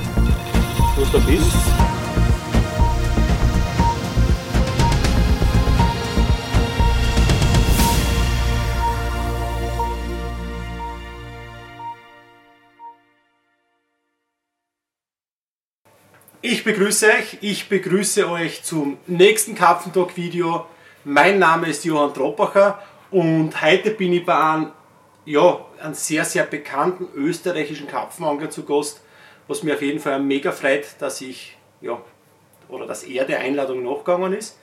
dass du bist. Ich begrüße euch, ich begrüße euch zum nächsten Karpfentalk-Video. Mein Name ist Johann Troppacher und heute bin ich bei einem, ja, einem sehr, sehr bekannten österreichischen Karpfenangler zu Gast, was mir auf jeden Fall mega freut, dass ich, ja, oder dass er der Einladung nachgegangen ist.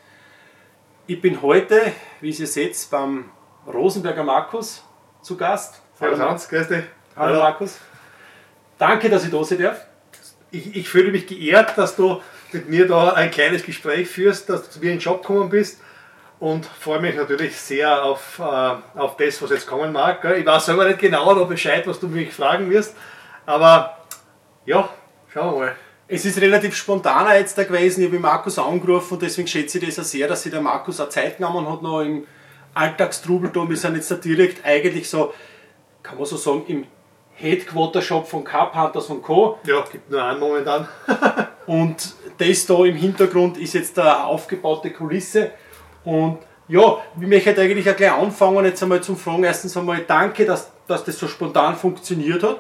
Ich bin heute, wie ihr seht, beim Rosenberger Markus zu Gast. Hallo Hans, grüß dich. Hallo Markus. Danke, dass ich da sein darf ich, ich fühle mich geehrt, dass du mit mir da ein kleines Gespräch führst, dass du zu mir in den Job gekommen bist und freue mich natürlich sehr auf, äh, auf das, was jetzt kommen mag. Gell? Ich weiß selber nicht genau noch Bescheid, was du mich fragen wirst, aber ja, schauen wir mal. Es ist relativ spontaner jetzt da gewesen. Ich habe Markus angerufen und deswegen schätze ich das auch sehr, dass sich der Markus auch Zeit genommen hat, noch im Alltagstrubel da. Wir sind jetzt da direkt eigentlich so, kann man so sagen, im Headquarter-Shop von Cup Hunters und Co. Ja, gibt nur einen momentan. und das da im Hintergrund ist jetzt eine aufgebaute Kulisse. Und ja, ich möchte eigentlich auch gleich anfangen, jetzt einmal zum Fragen. Erstens einmal danke, dass, dass das so spontan funktioniert hat.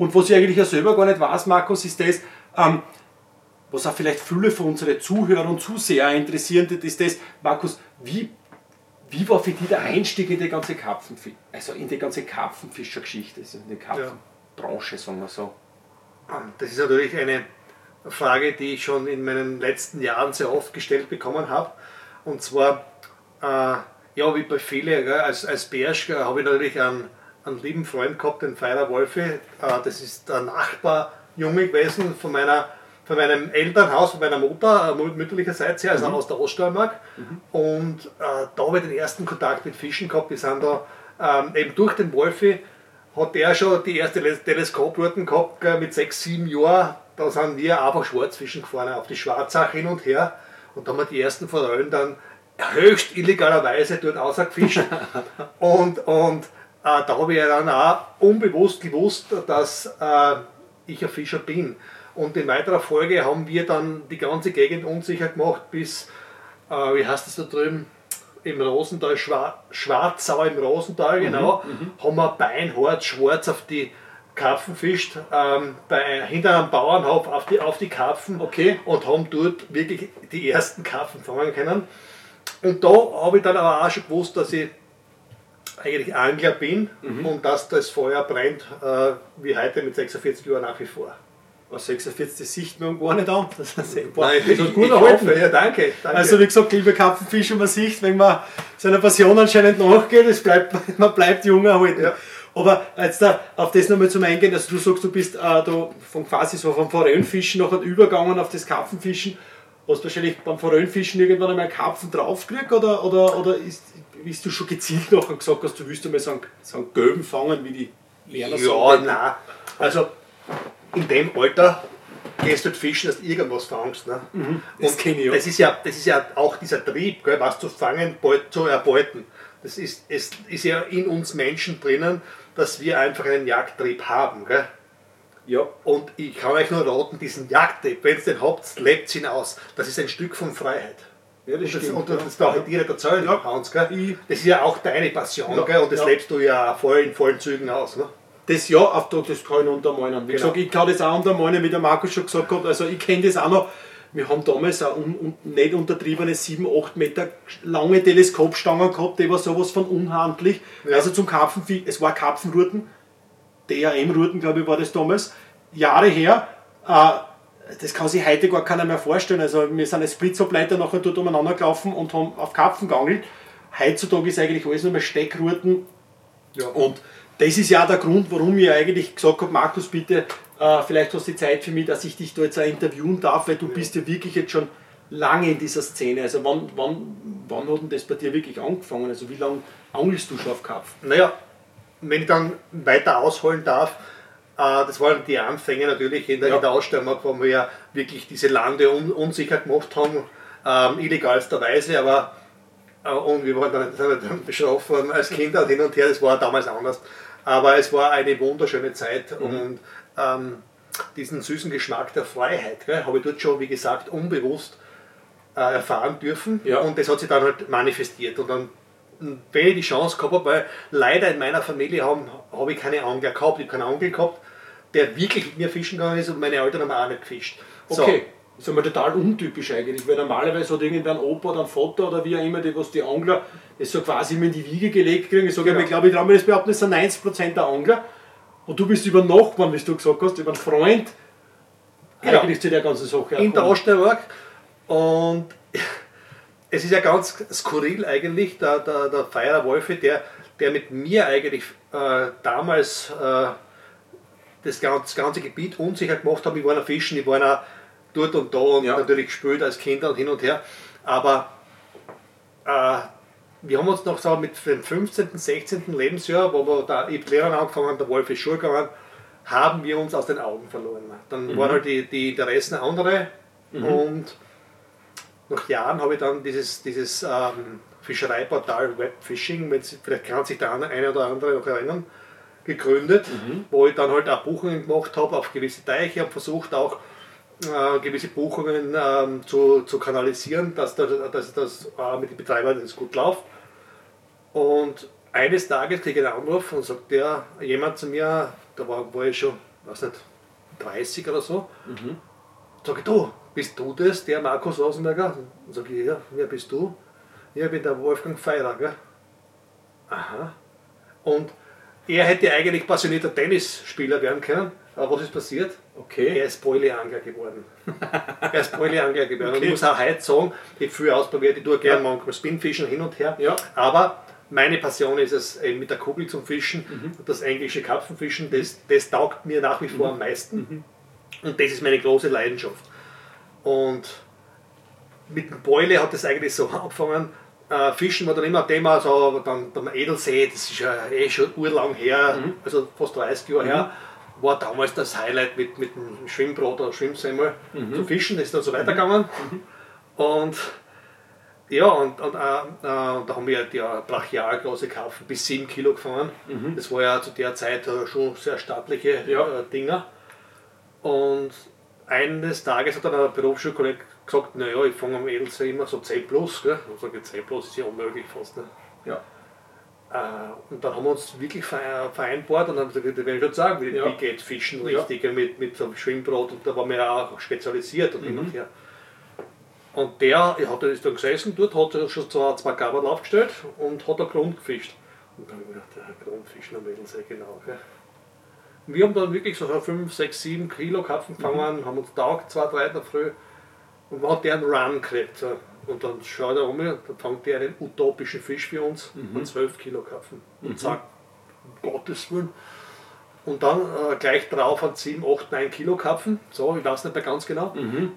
Und was ich eigentlich auch selber gar nicht weiß, Markus, ist das, ähm, was auch vielleicht viele von unseren Zuhörern und Zuseher interessieren, ist das, Markus, wie wie war für dich der Einstieg in die ganze Karpfenfisch, also in die ganze Karpfenfischergeschichte, also in die Karpfenbranche, sagen wir so? Das ist natürlich eine Frage, die ich schon in meinen letzten Jahren sehr oft gestellt bekommen habe. Und zwar, äh, ja, wie bei vielen, als, als Bersch habe ich natürlich einen, einen lieben Freund gehabt, den Feirer Wolfe. Äh, das ist der Nachbarjunge gewesen von meiner von meinem Elternhaus, von meiner Mutter, äh, mütterlicherseits her, also mhm. aus der Oststeiermark. Mhm. Und äh, da habe ich den ersten Kontakt mit Fischen gehabt. Wir sind da ähm, eben durch den Wolfi, hat der schon die erste Teleskoprouten gehabt äh, mit sechs, sieben Jahren. Da sind wir einfach Schwarzfischen gefahren, auf die Schwarzach hin und her. Und da haben wir die ersten Forellen dann höchst illegalerweise dort ausgefischt. und und da habe ich ja dann auch unbewusst gewusst, dass äh, ich ein Fischer bin. Und in weiterer Folge haben wir dann die ganze Gegend unsicher gemacht bis, äh, wie heißt das da drüben, im Rosental, Schwar Schwarzau im Rosental, mhm, genau, mhm, haben wir beinhart schwarz auf die Karpfen fischt, ähm, bei, hinter einem Bauernhof auf die, auf die Karpfen okay. und haben dort wirklich die ersten Karpfen fangen können. Und da habe ich dann aber auch schon gewusst, dass ich eigentlich Angler bin mhm. und dass das Feuer brennt, äh, wie heute mit 46 Jahren nach wie vor. Was 46, das sieht man gar nicht an. Das ist ein Nein, das ist gut erhalten. Ja, danke, danke. Also wie gesagt, liebe Karpfenfischer, man sieht, wenn man seiner Passion anscheinend nachgeht, es bleibt, man bleibt jung erhalten. Ja. Aber jetzt da, auf das nochmal zum Eingehen, also du sagst, du bist äh, da von quasi so vom Forellenfischen nachher übergegangen auf das Karpfenfischen. Hast du wahrscheinlich beim Forellenfischen irgendwann einmal Karpfen draufgekriegt oder, oder, oder ist, bist du schon gezielt nachher gesagt hast, du willst einmal so einen, so einen Göben fangen wie die Lerner Ja, nein. Also in dem Alter gehst du halt fischen, dass du irgendwas fangst. Ne? Mhm, das und ich, das, ist ja, das ist ja auch dieser Trieb, gell, was zu fangen, zu erbeuten. Das ist, es ist ja in uns Menschen drinnen, dass wir einfach einen Jagdtrieb haben. Gell? Ja. Und ich kann euch nur raten, diesen Jagdtrieb, wenn ihr den habt, lebt ihn aus. Das ist ein Stück von Freiheit. Ja, das das, und das darf ich dir nicht erzählen, ja. Hans. Gell? Das ist ja auch deine Passion ja. Gell? und das lebst du ja voll in vollen Zügen aus. Ne? das ja, auf das kann ich untermalen. Wie genau. gesagt, ich kann das auch untermalen, wie der Markus schon gesagt hat. Also ich kenne das auch noch. Wir haben damals eine un, un, nicht untertriebene 7, 8 Meter lange Teleskopstangen gehabt, die war sowas von unhandlich. Ja. Also zum Karpfen, es war Karpfenruten, DRM-Ruten, glaube ich, war das damals. Jahre her, äh, das kann sich heute gar keiner mehr vorstellen. Also wir sind als Splitzableiter nachher dort umeinander gelaufen und haben auf Karpfen geangelt. Heutzutage ist eigentlich alles nur mehr Steckruten. Ja. Und das ist ja der Grund, warum ich eigentlich gesagt habe, Markus, bitte, äh, vielleicht hast du die Zeit für mich, dass ich dich da jetzt auch interviewen darf, weil du ja. bist ja wirklich jetzt schon lange in dieser Szene. Also wann, wann, wann hat denn das bei dir wirklich angefangen? Also wie lange angelst du schon auf Karpfen? Naja, wenn ich dann weiter ausholen darf, das waren die Anfänge natürlich in der, ja. in der Ausstellung, wo wir ja wirklich diese Lande un, unsicher gemacht haben, ähm, illegalsterweise, aber äh, und wir waren dann, dann bestraft worden als Kinder hin und her, das war damals anders. Aber es war eine wunderschöne Zeit mhm. und ähm, diesen süßen Geschmack der Freiheit, habe ich dort schon, wie gesagt, unbewusst äh, erfahren dürfen. Ja. Und das hat sich dann halt manifestiert. Und dann, wenn ich die Chance gehabt habe, weil leider in meiner Familie habe hab ich keine Angler gehabt, ich habe keinen Onkel gehabt, der wirklich mit mir fischen gegangen ist und meine Eltern haben auch nicht gefischt. So. Okay. Das ist einmal total untypisch eigentlich, weil normalerweise hat irgendein Opa oder ein Vater oder wie auch immer, die, was die Angler das so quasi immer in die Wiege gelegt kriegen. Ich sage genau. ich glaube, ich traue mir das behaupten, das sind 90% der Angler. Und du bist über Nachbarn, wie du gesagt hast, über einen Freund genau. eigentlich zu der ganzen Sache. In der Osterwerk. Und es ist ja ganz skurril eigentlich, der, der, der Feierer Wolfe, der, der mit mir eigentlich äh, damals äh, das, ganze, Gebiet unsicher gemacht hat. Ich war noch fischen, ich war noch dort und da und ja. natürlich gespielt als Kind und hin und her. Aber äh, wir haben uns noch so mit dem 15., 16. Lebensjahr, wo wir da ich Lehrer angefangen haben, der Wolf ist Schule gegangen, haben wir uns aus den Augen verloren. Dann mhm. waren halt die, die Interessen andere mhm. und nach Jahren habe ich dann dieses, dieses ähm, Fischereiportal Webfishing, vielleicht kann sich der eine oder andere noch erinnern, gegründet, mhm. wo ich dann halt auch Buchungen gemacht habe auf gewisse Teiche, habe versucht auch äh, gewisse Buchungen ähm, zu, zu kanalisieren, dass, das, dass das äh, mit den Betreibern das gut läuft. Und eines Tages kriege ich einen Anruf und sagt der jemand zu mir, da war, war ich schon, weiß nicht, 30 oder so, mhm. sag ich, du, bist du das, der Markus Rosenberger? Und sage ich, ja, wer bist du? Ja, ich bin der Wolfgang Feirer, gell? Aha. Und er hätte eigentlich passionierter Tennisspieler werden können, aber was ist passiert? Okay. Er ist Bräuleangler geworden. er ist Bräuleangler geworden. Okay. Und ich muss auch heute sagen, ich viel ausprobiert, ich tue gerne ja. manchmal Spinfischen hin und her, ja. aber meine Passion ist es, mit der Kugel zum Fischen, mhm. das englische Karpfenfischen, das, das taugt mir nach wie vor mhm. am meisten. Mhm. Und das ist meine große Leidenschaft. Und mit dem Beule hat es eigentlich so angefangen. Äh, Fischen war dann immer ein Thema, so dann beim Edelsee, das ist ja eh schon urlang her, mhm. also fast 30 Jahre her, mhm. war damals das Highlight mit, mit dem Schwimmbrot oder Schwimmsemmel mhm. zu fischen, das ist dann so weitergegangen. Mhm. Und ja, und, und äh, äh, da haben wir die brachialgroße Karpfen bis 7 Kilo gefangen. Mhm. Das war ja zu der Zeit äh, schon sehr stattliche ja. äh, Dinger. Und eines Tages hat dann ein Berufsschulkollege gesagt, naja, ich fange am Edelsee immer so 10 plus. Gell? Und sage, 10 plus ist ja unmöglich fast. Ne? Ja. Äh, und dann haben wir uns wirklich vereinbart und haben gesagt, das werde ich schon sagen, wie, ja. wie geht Fischen richtig ja. mit, mit so einem Schwimmbrot und da waren wir ja auch spezialisiert und mhm. hin und her. Und der hat ist dann gesessen dort, hat schon zwei, zwei Gabel aufgestellt und hat einen Grund gefischt. Und dann habe ich gedacht, der Grundfischen am Edelsee, genau. Gell? Wir haben dann wirklich so 5, 6, 7 Kilo Karpfen gefangen, mhm. haben uns taugt, zwei, drei in der Früh. Und hat der einen Run gekriegt. Und dann schaut er um, dann fängt der einen utopischen Fisch für uns mhm. und 12 Kilo Karpfen. Und mhm. sagt, um Gottes Willen. Und dann äh, gleich drauf hat 7, 8, 9 Kilo Karpfen. So, ich weiß nicht mehr ganz genau. Mhm.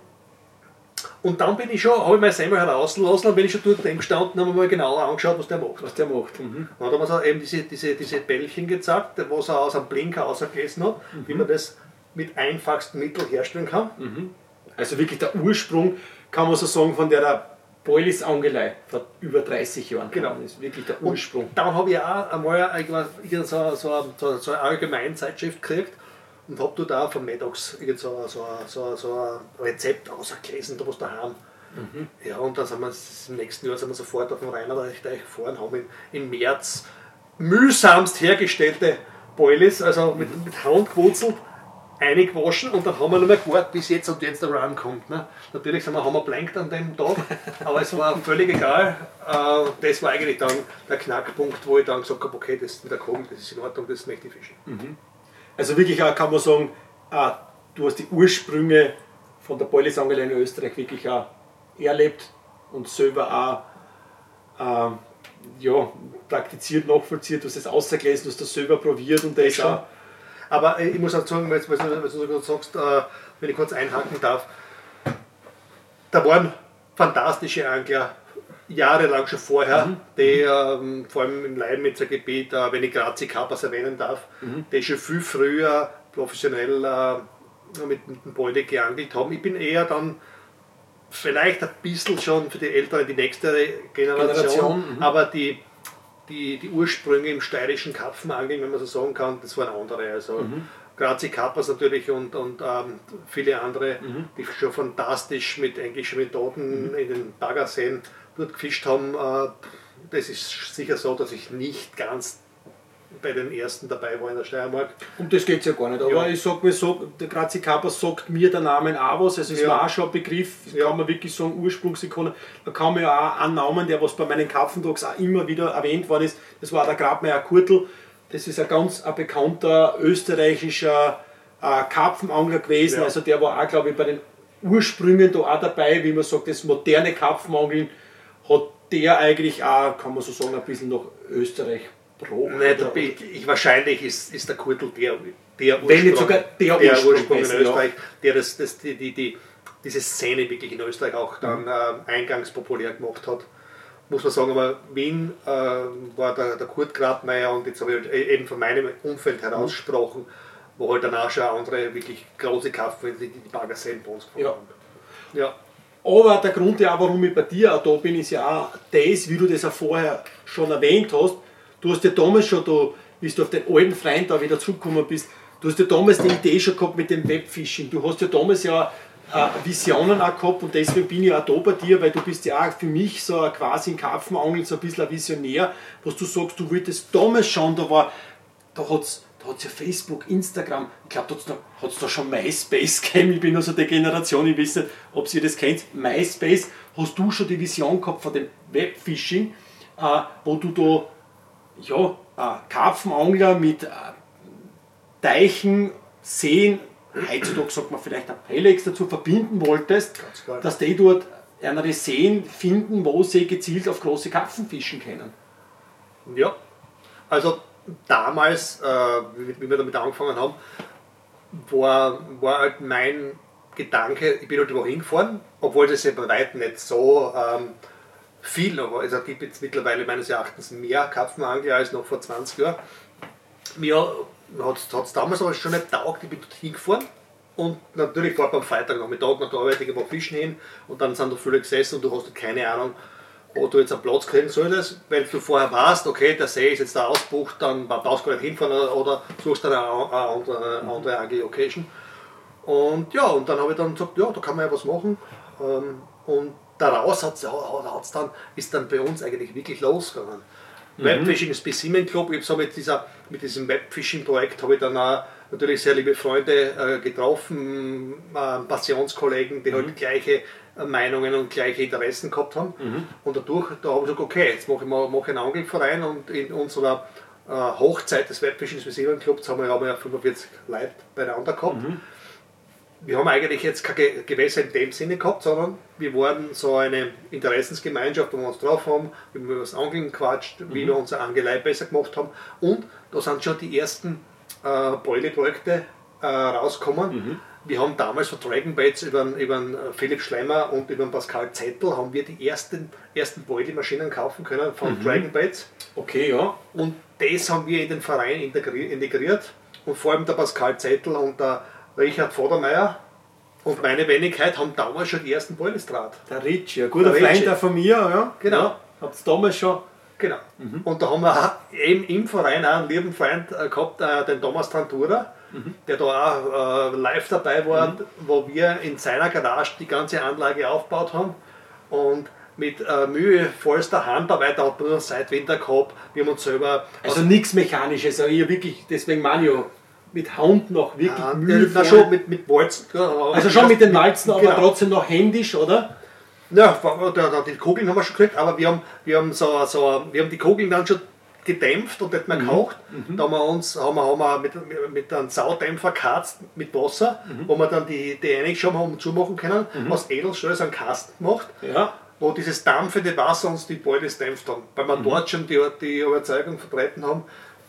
Und dann bin ich schon, habe ich mein Semmel herauslassen und bin ich schon dort gestanden und habe mir mal genauer angeschaut, was der macht. Was der macht. Mhm. Und dann hat man eben diese, diese, diese Bällchen gezeigt, was er aus einem Blinker ausgelesen hat, mhm. wie man das mit einfachsten Mitteln herstellen kann. Mhm. Also wirklich der Ursprung, kann man so sagen, von der Boilis Angelei vor über 30 Jahren. Genau. Das ist wirklich der Ursprung. Und dann habe ich auch einmal so, so, so, so eine Allgemeinzeitschrift gekriegt und habe dort auch von Maddox so, so, so, so ein Rezept ausgelesen, da was daheim. Mhm. Ja, und dann sind wir im nächsten Jahr sind wir sofort auf dem Rheinerteich gefahren, haben im, im März mühsamst hergestellte Boilies, also mit, mit Hand gewurzelt, eingewaschen und dann haben wir noch mal gewartet, bis jetzt und jetzt der Run kommt. Ne? Natürlich sind wir, haben wir blankt an dem Tag, aber es war völlig egal. Äh, das war eigentlich dann der Knackpunkt, wo ich dann gesagt habe, okay, das mit der Kogel, das ist in Ordnung, das möchte ich fischen. Mhm. Also wirklich auch kann man sagen, ah, du hast die Ursprünge von der Beulisangel in Österreich wirklich auch erlebt und selber auch äh, ja, praktiziert, nachvollziert, du hast es ausgelesen, du hast das selber probiert und das auch. Aber ich muss auch sagen, weil du, du sagst, äh, wenn ich kurz einhaken darf, da waren fantastische Angler jahrelang schon vorher, mhm. die ähm, vor allem im Leibnitzer Gebiet, äh, wenn ich Grazi Kappas erwähnen darf, mhm. die schon viel früher professionell äh, mit, mit dem Beute geangelt haben. Ich bin eher dann vielleicht ein bisschen schon für die Älteren, die nächste Generation, Generation mhm. aber die, die, die Ursprünge im steirischen Karpfenangeln, wenn man so sagen kann, das waren andere. Also mhm. Grazi Kappas natürlich und, und ähm, viele andere, mhm. die schon fantastisch mit englischen Methoden mhm. in den Baggerseen dort gefischt haben. Äh, das ist sicher so, dass ich nicht ganz bei den ersten dabei war in der Steiermark. Um das geht es ja gar nicht. Aber ja. ich sage mir so, der Grazi Kappas sagt mir der Name auch was. Also es ja. war auch schon ein Begriff, ja. kann man wirklich sagen, Ursprungsikone. Da kann man ja auch einen Namen, der was bei meinen Karpfendogs auch immer wieder erwähnt worden ist, das war der Grabmeier Kurtel. Das ist ein ganz ein bekannter österreichischer äh, Karpfenangler gewesen. Ja. Also der war auch, glaube ich, bei den Ursprüngen da auch dabei, wie man sagt, das moderne Karpfenangeln hat der eigentlich auch, kann man so sagen, ein bisschen nach Österreich Pro. Nein, ich, ich, wahrscheinlich ist, ist der Kurtel der, der Ursprung, Wenn nicht sogar der, der Ursprung, Ursprung in Österreich, ja. der das, das, die, die, die, diese Szene wirklich in Österreich auch dann mhm. äh, eingangs populär gemacht hat muss man sagen, aber Wien äh, war der, der Kurt Grabmeier und jetzt habe ich halt eben von meinem Umfeld herausgesprochen, mhm. wo halt danach schon andere wirklich große Kaffen die, die Baggerseen bei uns gefunden ja. haben. Ja. Aber der Grund, ja, warum ich bei dir auch da bin, ist ja auch das, wie du das auch vorher schon erwähnt hast. Du hast ja damals schon, da, bis du auf den alten Freund da wieder zurückgekommen bist, du hast ja damals die Idee schon gehabt mit dem Webfishing. Du hast ja damals ja äh, Visionen auch gehabt und deswegen bin ich auch da bei dir, weil du bist ja auch für mich so quasi in Karpfenangeln so ein bisschen ein Visionär, was du sagst, du wolltest damals schon, da war, da hat es da hat's ja Facebook, Instagram, ich glaube, da hat es da schon MySpace gegeben, ich bin also der Generation, ich weiß nicht, ob ihr das kennt, MySpace, hast du schon die Vision gehabt von dem Webfishing, äh, wo du da, ja, äh, Karpfenangler mit äh, Teichen, Seen, heutzutage sagt man vielleicht ein Pelex dazu verbinden wolltest, dass die dort andere Seen finden, wo sie gezielt auf große Karpfen fischen können. Ja, also damals, äh, wie wir damit angefangen haben, war, war halt mein Gedanke, ich bin halt überall hingefahren, obwohl das ja bei weitem nicht so ähm, viel, aber also es gibt jetzt mittlerweile meines Erachtens mehr Karpfenangler als noch vor 20 Jahren. Mir hat es damals aber schon nicht taugt, ich bin dort hingefahren und natürlich fährt man am Freitag Nachmittag nach der Arbeit irgendwo fischen hin und dann sind da viele gesessen und du hast keine Ahnung, wo du jetzt einen Platz kriegen solltest. Wenn du vorher weißt, okay, der See ist jetzt da ausbucht, dann brauchst du gar nicht hinfahren oder suchst dann eine, andere, eine andere Agri-Location. Und ja, und dann habe ich dann gesagt, ja, da kann man ja was machen. Ähm, und daraus hat's, hat's dann, ist dann bei uns eigentlich wirklich losgegangen. Mhm. Webfishing Specimen Club, ich habe mit, dieser, mit diesem Webfishing-Projekt habe ich dann auch natürlich sehr liebe Freunde äh, getroffen, äh, Passionskollegen, die halt mhm. halt gleiche äh, Meinungen und gleiche Interessen gehabt haben. Mhm. Und dadurch, da habe ich gesagt, okay, jetzt mache ich mal mache einen Angelverein und in unserer äh, Hochzeit des Webfishing Specimen Clubs haben wir, haben wir ja 45 Leute beieinander gehabt. Mhm wir haben eigentlich jetzt keine Gewässer in dem Sinne gehabt, sondern wir waren so eine Interessensgemeinschaft, wo wir uns drauf haben, wie wir über das Angeln quatscht, mhm. wie wir unsere Angelei besser gemacht haben. Und da sind schon die ersten äh, Beule-Projekte äh, rausgekommen. Mhm. Wir haben damals von Dragon Baits über, über Philipp Schlemmer und über Pascal Zettel haben wir die ersten, ersten Beule-Maschinen kaufen können von mhm. Dragon Baits. Okay, ja. Und das haben wir in den Verein integriert. Und vor allem der Pascal Zettel und der Richard Vordermeier und meine Wenigkeit haben damals schon die ersten Ballestrat. Der Rich, ja, guter der Freund von mir, ja. Genau. Ja, Habt ihr damals schon. Genau. Mhm. Und da haben wir eben im Verein auch einen lieben Freund äh, gehabt, äh, den Thomas Trantura, mhm. der da auch äh, live dabei war, mhm. wo wir in seiner Garage die ganze Anlage aufgebaut haben. Und mit äh, Mühe, vollster Handarbeit, hat man Seitwinder gehabt, wir haben uns selber. Also nichts Mechanisches, also hier wirklich, deswegen Mario mit Hand noch wirklich ja, mühevoll. schon mit, mit Walzen. Also schon mit den Walzen, aber genau. trotzdem noch händisch, oder? Ja, die Kugeln haben wir schon gekriegt, aber wir haben, wir haben, so, so, wir haben die Kugeln dann schon gedämpft und nicht mehr mhm. gekocht. Mhm. Da haben wir uns haben wir, haben wir mit, mit einem Saudämpfer geharzt mit Wasser, mhm. wo wir dann die, die Einig schon haben zumachen können, mhm. aus Edelstahl einen Kasten gemacht. Ja. Wo dieses dampfende Wasser uns die Beute dämpft haben. Weil wir mhm. dort schon die, die Überzeugung vertreten haben,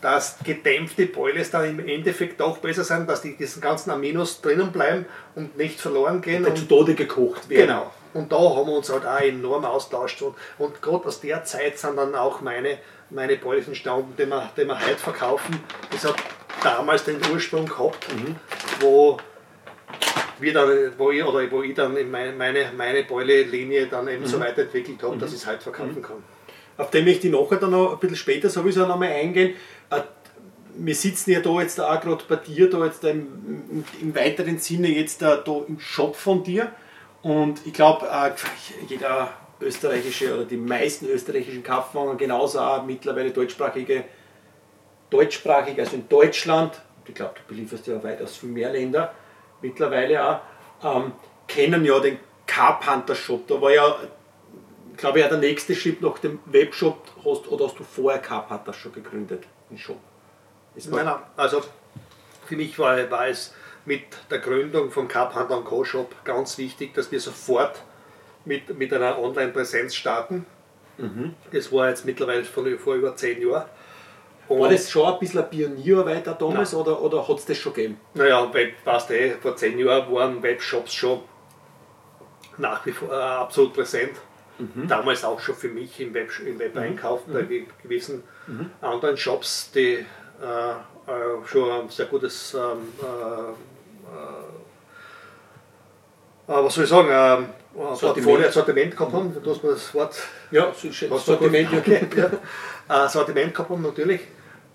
dass gedämpfte Boilies dann im Endeffekt auch besser sind, dass die diesen ganzen Aminos drinnen bleiben und nicht verloren gehen. Und, zu Tode gekocht werden. Genau. Und da haben wir uns halt auch enorm austauscht. Und, und gerade aus der Zeit sind dann auch meine, meine Boilies entstanden, die wir, die wir heute verkaufen. Das hat damals den Ursprung gehabt, mhm. wo wir dann, wo ich, oder wo ich dann meine, meine, meine Beule-Linie dann eben mhm. so weiterentwickelt habe, mhm. dass ich es heute verkaufen mhm. kann. Auf den möchte ich nachher dann noch ein bisschen später sowieso noch einmal eingehen. Äh, wir sitzen ja da jetzt auch gerade bei dir, da jetzt im, im, weiteren Sinne jetzt da, da im Shop von dir. Und ich glaube, äh, jeder österreichische oder die meisten österreichischen Kampfwagen, genauso auch mittlerweile deutschsprachige, deutschsprachig, also in Deutschland, ich glaube, du belieferst ja weitaus viel mehr Länder mittlerweile auch, ähm, kennen ja den Carpenter Shop. Da war ja, glaube ich, auch der nächste Schritt nach dem Webshop, hast, oder hast du vorher Carpenter schon gegründet, Shop? Nein, nein, also für mich war, war es mit der Gründung vom Carpenter Co. Shop ganz wichtig, dass wir sofort mit, mit einer Online-Präsenz starten. Mhm. Das war jetzt mittlerweile von, vor über zehn Jahren. Und war das schon ein bisschen eine Pionierarbeit damals Nein. oder, oder hat es das schon gegeben? Naja, weißt du, vor zehn Jahren waren Webshops schon nach wie vor äh, absolut präsent. Mhm. Damals auch schon für mich im Web, im Web mhm. einkaufen, bei mhm. gewissen mhm. anderen Shops, die äh, äh, schon ein sehr gutes ähm, äh, äh, was soll ich sagen, ähm, Sortiment. Sortiment gehabt haben, du hast mir das Wort. Ja, Sortiment, okay. ja. Sortiment gehabt haben natürlich.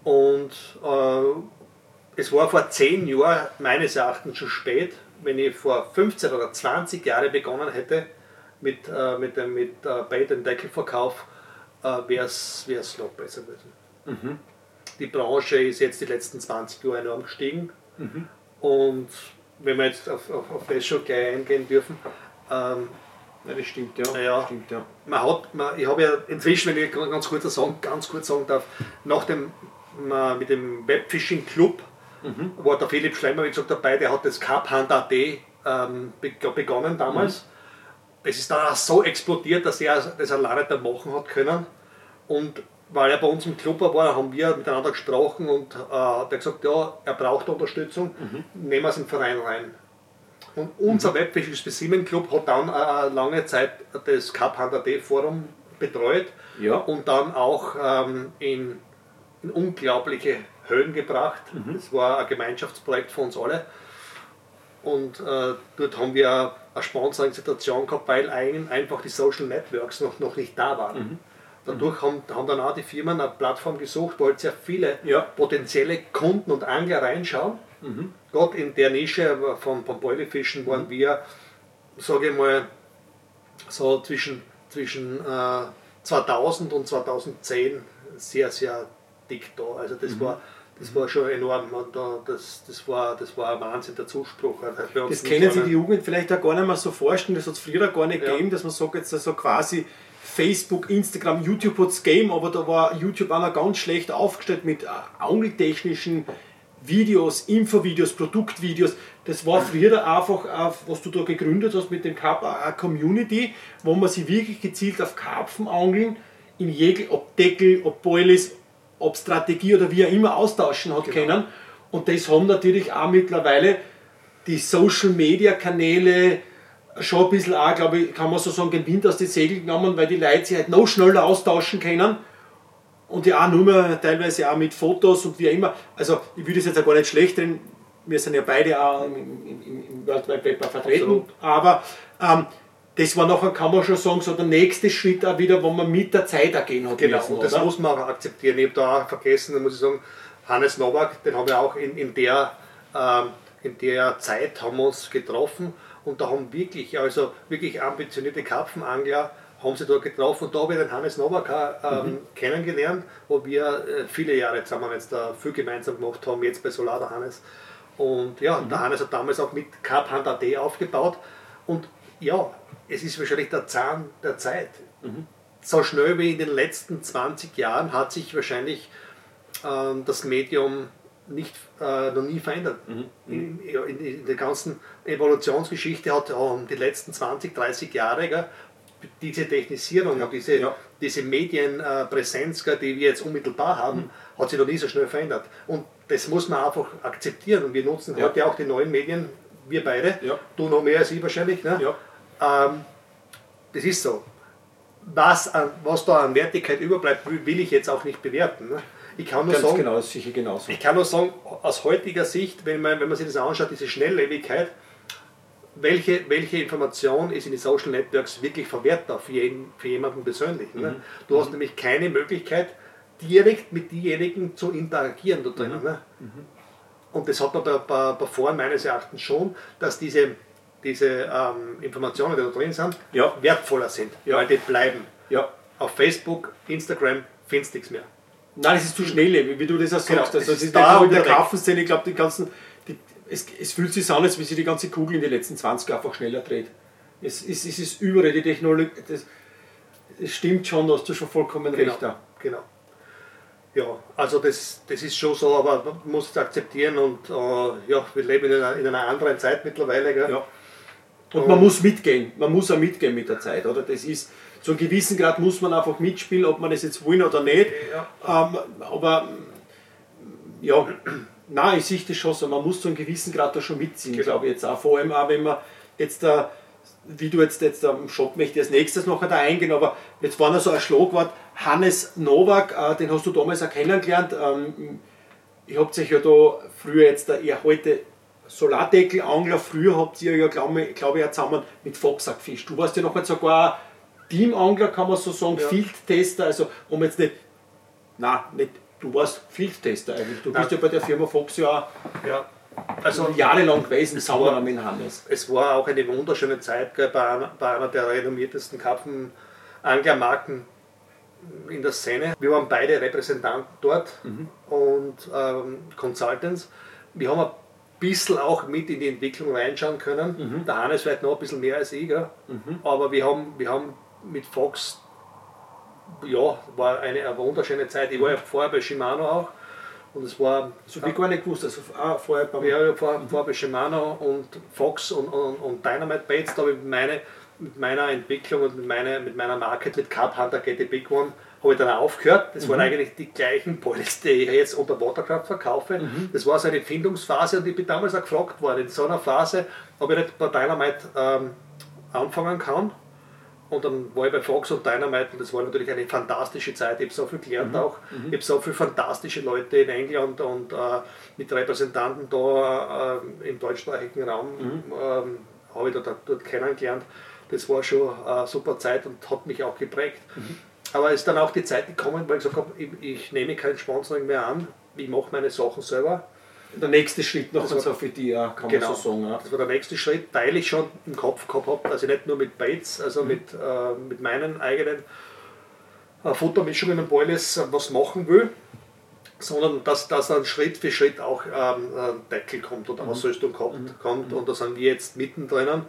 Und äh, es war vor zehn Jahren meines Erachtens schon spät, wenn ich vor 15 oder 20 Jahren begonnen hätte mit, äh, mit dem mit, äh, und Deckelverkauf, äh, wäre es noch besser gewesen. Mhm. Die Branche ist jetzt die letzten 20 Jahre enorm gestiegen. Mhm. Und wenn wir jetzt auf, auf, auf das schon gleich eingehen dürfen, ähm, ja, das stimmt, ja. ja, stimmt, ja. Man hat, man, ich habe ja inzwischen, wenn ich ganz kurz sagen, ganz kurz sagen darf, nach dem, mit dem Webfishing Club mhm. war der Philipp Schlemmer, wie gesagt, dabei, der hat das Carphand.at ähm, begonnen damals. Mhm. Es ist dann auch so explodiert, dass er das alleine da machen hat können. Und weil er bei uns im Club war, haben wir miteinander gesprochen und äh, hat gesagt, ja, er braucht Unterstützung, mhm. nehmen wir es in den Verein rein. Und unser mhm. Webfishing Specimen Club hat dann äh, lange Zeit das Cup Hunter D Forum betreut ja. und dann auch ähm, in, in, unglaubliche Höhen gebracht. Mhm. Das war ein Gemeinschaftsprojekt für uns alle. Und äh, dort haben wir eine Sponsoring-Situation gehabt, weil einfach die Social Networks noch, noch nicht da waren. Mhm. Dadurch haben, haben dann auch die Firmen eine Plattform gesucht, wo halt sehr viele ja. potenzielle Kunden und Angler reinschauen. Mhm. Gerade in der Nische von, von Beulefischen waren mhm. wir, sage ich mal, so zwischen, zwischen äh, 2000 und 2010 sehr, sehr dick da. Also das mhm. war das war schon enorm und das, das, war, das war ein Wahnsinn, der Zuspruch. Also das kennen sich die Jugend vielleicht auch gar nicht mehr so vorstellen, das hat es früher gar nicht ja. gegeben, dass man sagt, jetzt also quasi Facebook, Instagram, YouTube hat es gegeben, aber da war YouTube auch noch ganz schlecht aufgestellt mit angeltechnischen Videos, Infovideos, Produktvideos. Das war früher einfach, was du da gegründet hast mit dem Karp, eine Community, wo man sich wirklich gezielt auf Karpfenangeln in jegel, ob Deckel, ob Boilies, ob Strategie oder wie auch immer austauschen hat genau. können. Und das haben natürlich auch mittlerweile die Social Media Kanäle schon ein bisschen auch, glaube ich, kann man so sagen, den Wind aus den Segeln genommen, weil die Leute sich halt noch schneller austauschen können und ja auch nur mehr teilweise auch mit Fotos und wie auch immer. Also ich würde es jetzt auch gar nicht schlecht drin, wir sind ja beide auch im, im, im World Wide Web vertreten, Absolut. aber ähm, das war nachher, kann man schon sagen, so der nächste Schritt auch wieder, wo man mit der Zeit ergehen hat. Genau, müssen, das oder? muss man auch akzeptieren. Ich habe da auch vergessen, da muss ich sagen, Hannes Nowak, den haben wir auch in, in, der, ähm, in der Zeit haben wir uns getroffen und da haben wirklich, also wirklich ambitionierte Karpfenangler haben sie dort getroffen und da habe ich den Hannes Nowak ähm, mhm. kennengelernt, wo wir äh, viele Jahre zusammen jetzt da viel gemeinsam gemacht haben, jetzt bei Solar Hannes. Und ja, mhm. der Hannes hat damals auch mit Carp Hand AD aufgebaut und ja, es ist wahrscheinlich der Zahn der Zeit. Mhm. So schnell wie in den letzten 20 Jahren hat sich wahrscheinlich ähm, das Medium nicht, äh, noch nie verändert. Mhm. In, in, in, der ganzen Evolutionsgeschichte hat äh, die letzten 20, 30 Jahre gell, diese Technisierung ja. diese, ja. diese Medienpräsenz, äh, die wir jetzt unmittelbar haben, mhm. hat sich noch nie so schnell verändert. Und das muss man einfach akzeptieren. Und wir nutzen ja. heute auch die neuen Medien, wir beide, du noch mehr als ich wahrscheinlich. Ne? Ähm, das ist so. Was, was da an Wertigkeit überbleibt, will ich jetzt auch nicht bewerten. Ne? Ich kann nur Ganz sagen, genau, sicher genauso. Ich kann nur sagen, aus heutiger Sicht, wenn man, wenn man sich das anschaut, diese Schnelllebigkeit, welche, welche Information ist in den Social Networks wirklich verwertbar für, jeden, für jemanden persönlich. Ne? Mhm. Du hast mhm. nämlich keine Möglichkeit, direkt mit denjenigen zu interagieren da drinnen. Ne? Mhm. Und das hat man bei, bei, bei Foren meines Erachtens schon, dass diese, diese ähm, Informationen, die da drin sind, ja. wertvoller sind, ja. weil die bleiben. Ja. Auf Facebook, Instagram findest du nichts mehr. Nein, es ist zu schnell, wie du das auch Genau, sagst. also, es ist da in der. Kaffenszene, ich glaube, die ganzen, die, es, es fühlt sich an, als wie sich die ganze Kugel in den letzten 20 Jahren einfach schneller dreht. Es, es, es ist überall die Technologie, das, es stimmt schon, da hast du schon vollkommen Genau. recht. Da. genau. Ja, also das, das ist schon so, aber man muss es akzeptieren und äh, ja, wir leben in einer, in einer anderen Zeit mittlerweile. Gell? Ja. Und man muss mitgehen, man muss auch mitgehen mit der Zeit, oder? Das ist, zu einem gewissen Grad muss man einfach mitspielen, ob man das jetzt wollen oder nicht. Ja. Ähm, aber ja, nein, ich sehe das schon so, man muss zu einem gewissen Grad da schon mitziehen, Genau. glaube ich jetzt auch. Vor allem auch, wenn man jetzt da, wie du jetzt, jetzt am Shop möchte als nächstes noch da eingehen, aber jetzt war noch so ein Schlagwort, Hannes Nowak, äh, den hast du damals auch kennengelernt. Ähm, ich habt euch ja da früher jetzt, da, ihr heute Solardeckelangler, früher habt ihr ja, glaube ich, glaub ich, auch zusammen mit Foxack gefischt. Du warst ja noch sogar Teamangler, kann man so sagen, Ja. Fieldtester, also um jetzt nicht, nein, nicht, du warst Fieldtester eigentlich. Du bist Ja. bei der Firma Fox ja Ja. Also jahrelang gewesen, war- mit Hannes. es war auch eine wunderschöne Zeit gell, bei, einer, bei einer der renommiertesten Karpfenanglermarken in der Szene. Wir waren beide Repräsentanten dort und ähm, Consultants. Wir haben bisschen auch mit in die Entwicklung reinschauen können. Der Hannes vielleicht noch ein bisschen mehr als ich, gell? aber wir haben, wir haben mit Fox, ja, war eine, eine wunderschöne Zeit. Ich war ja vorher bei Shimano auch. Und es war So wie gar nicht gewusst, also auch vorher beim ja, ja, vor, vor bei Shimano und Fox und, und, und Dynamite. Baits, da habe ich meine, mit meiner Entwicklung und mit meiner, mit meiner Marke mit Carp Hunter Get the Big One habe ich dann auch aufgehört. Das waren eigentlich die gleichen Boils, die ich jetzt unter Watercraft verkaufe. Das war so eine Findungsphase und ich bin damals auch gefragt worden, in so einer Phase, ob ich nicht bei Dynamite ähm, anfangen kann. Und dann war ich bei Fox und Dynamite und das war natürlich eine fantastische Zeit. Ich habe so viel gelernt auch. Ich habe so viele fantastische Leute in England und äh, mit Repräsentanten da äh, im deutschsprachigen Raum ähm, habe ich dort, dort kennengelernt. Das war schon eine super Zeit und hat mich auch geprägt. Aber es ist dann auch die Zeit gekommen, weil ich gesagt habe, ich, ich nehme kein Sponsoring mehr an. Ich mache meine Sachen selber. der nächste Schritt noch Das so für die, ja, kann Genau. man so sagen. Ja. Das war der nächste Schritt, weil ich schon im Kopf gehabt habe, dass ich nicht nur mit Baits, also mit, äh, mit meinen eigenen äh, Futtermischungen und Boilies äh, was machen will, sondern dass, dass dann Schritt für Schritt auch ähm, ein Deckel kommt oder Ausrüstung kommt, kommt und da sind wir jetzt mittendrin.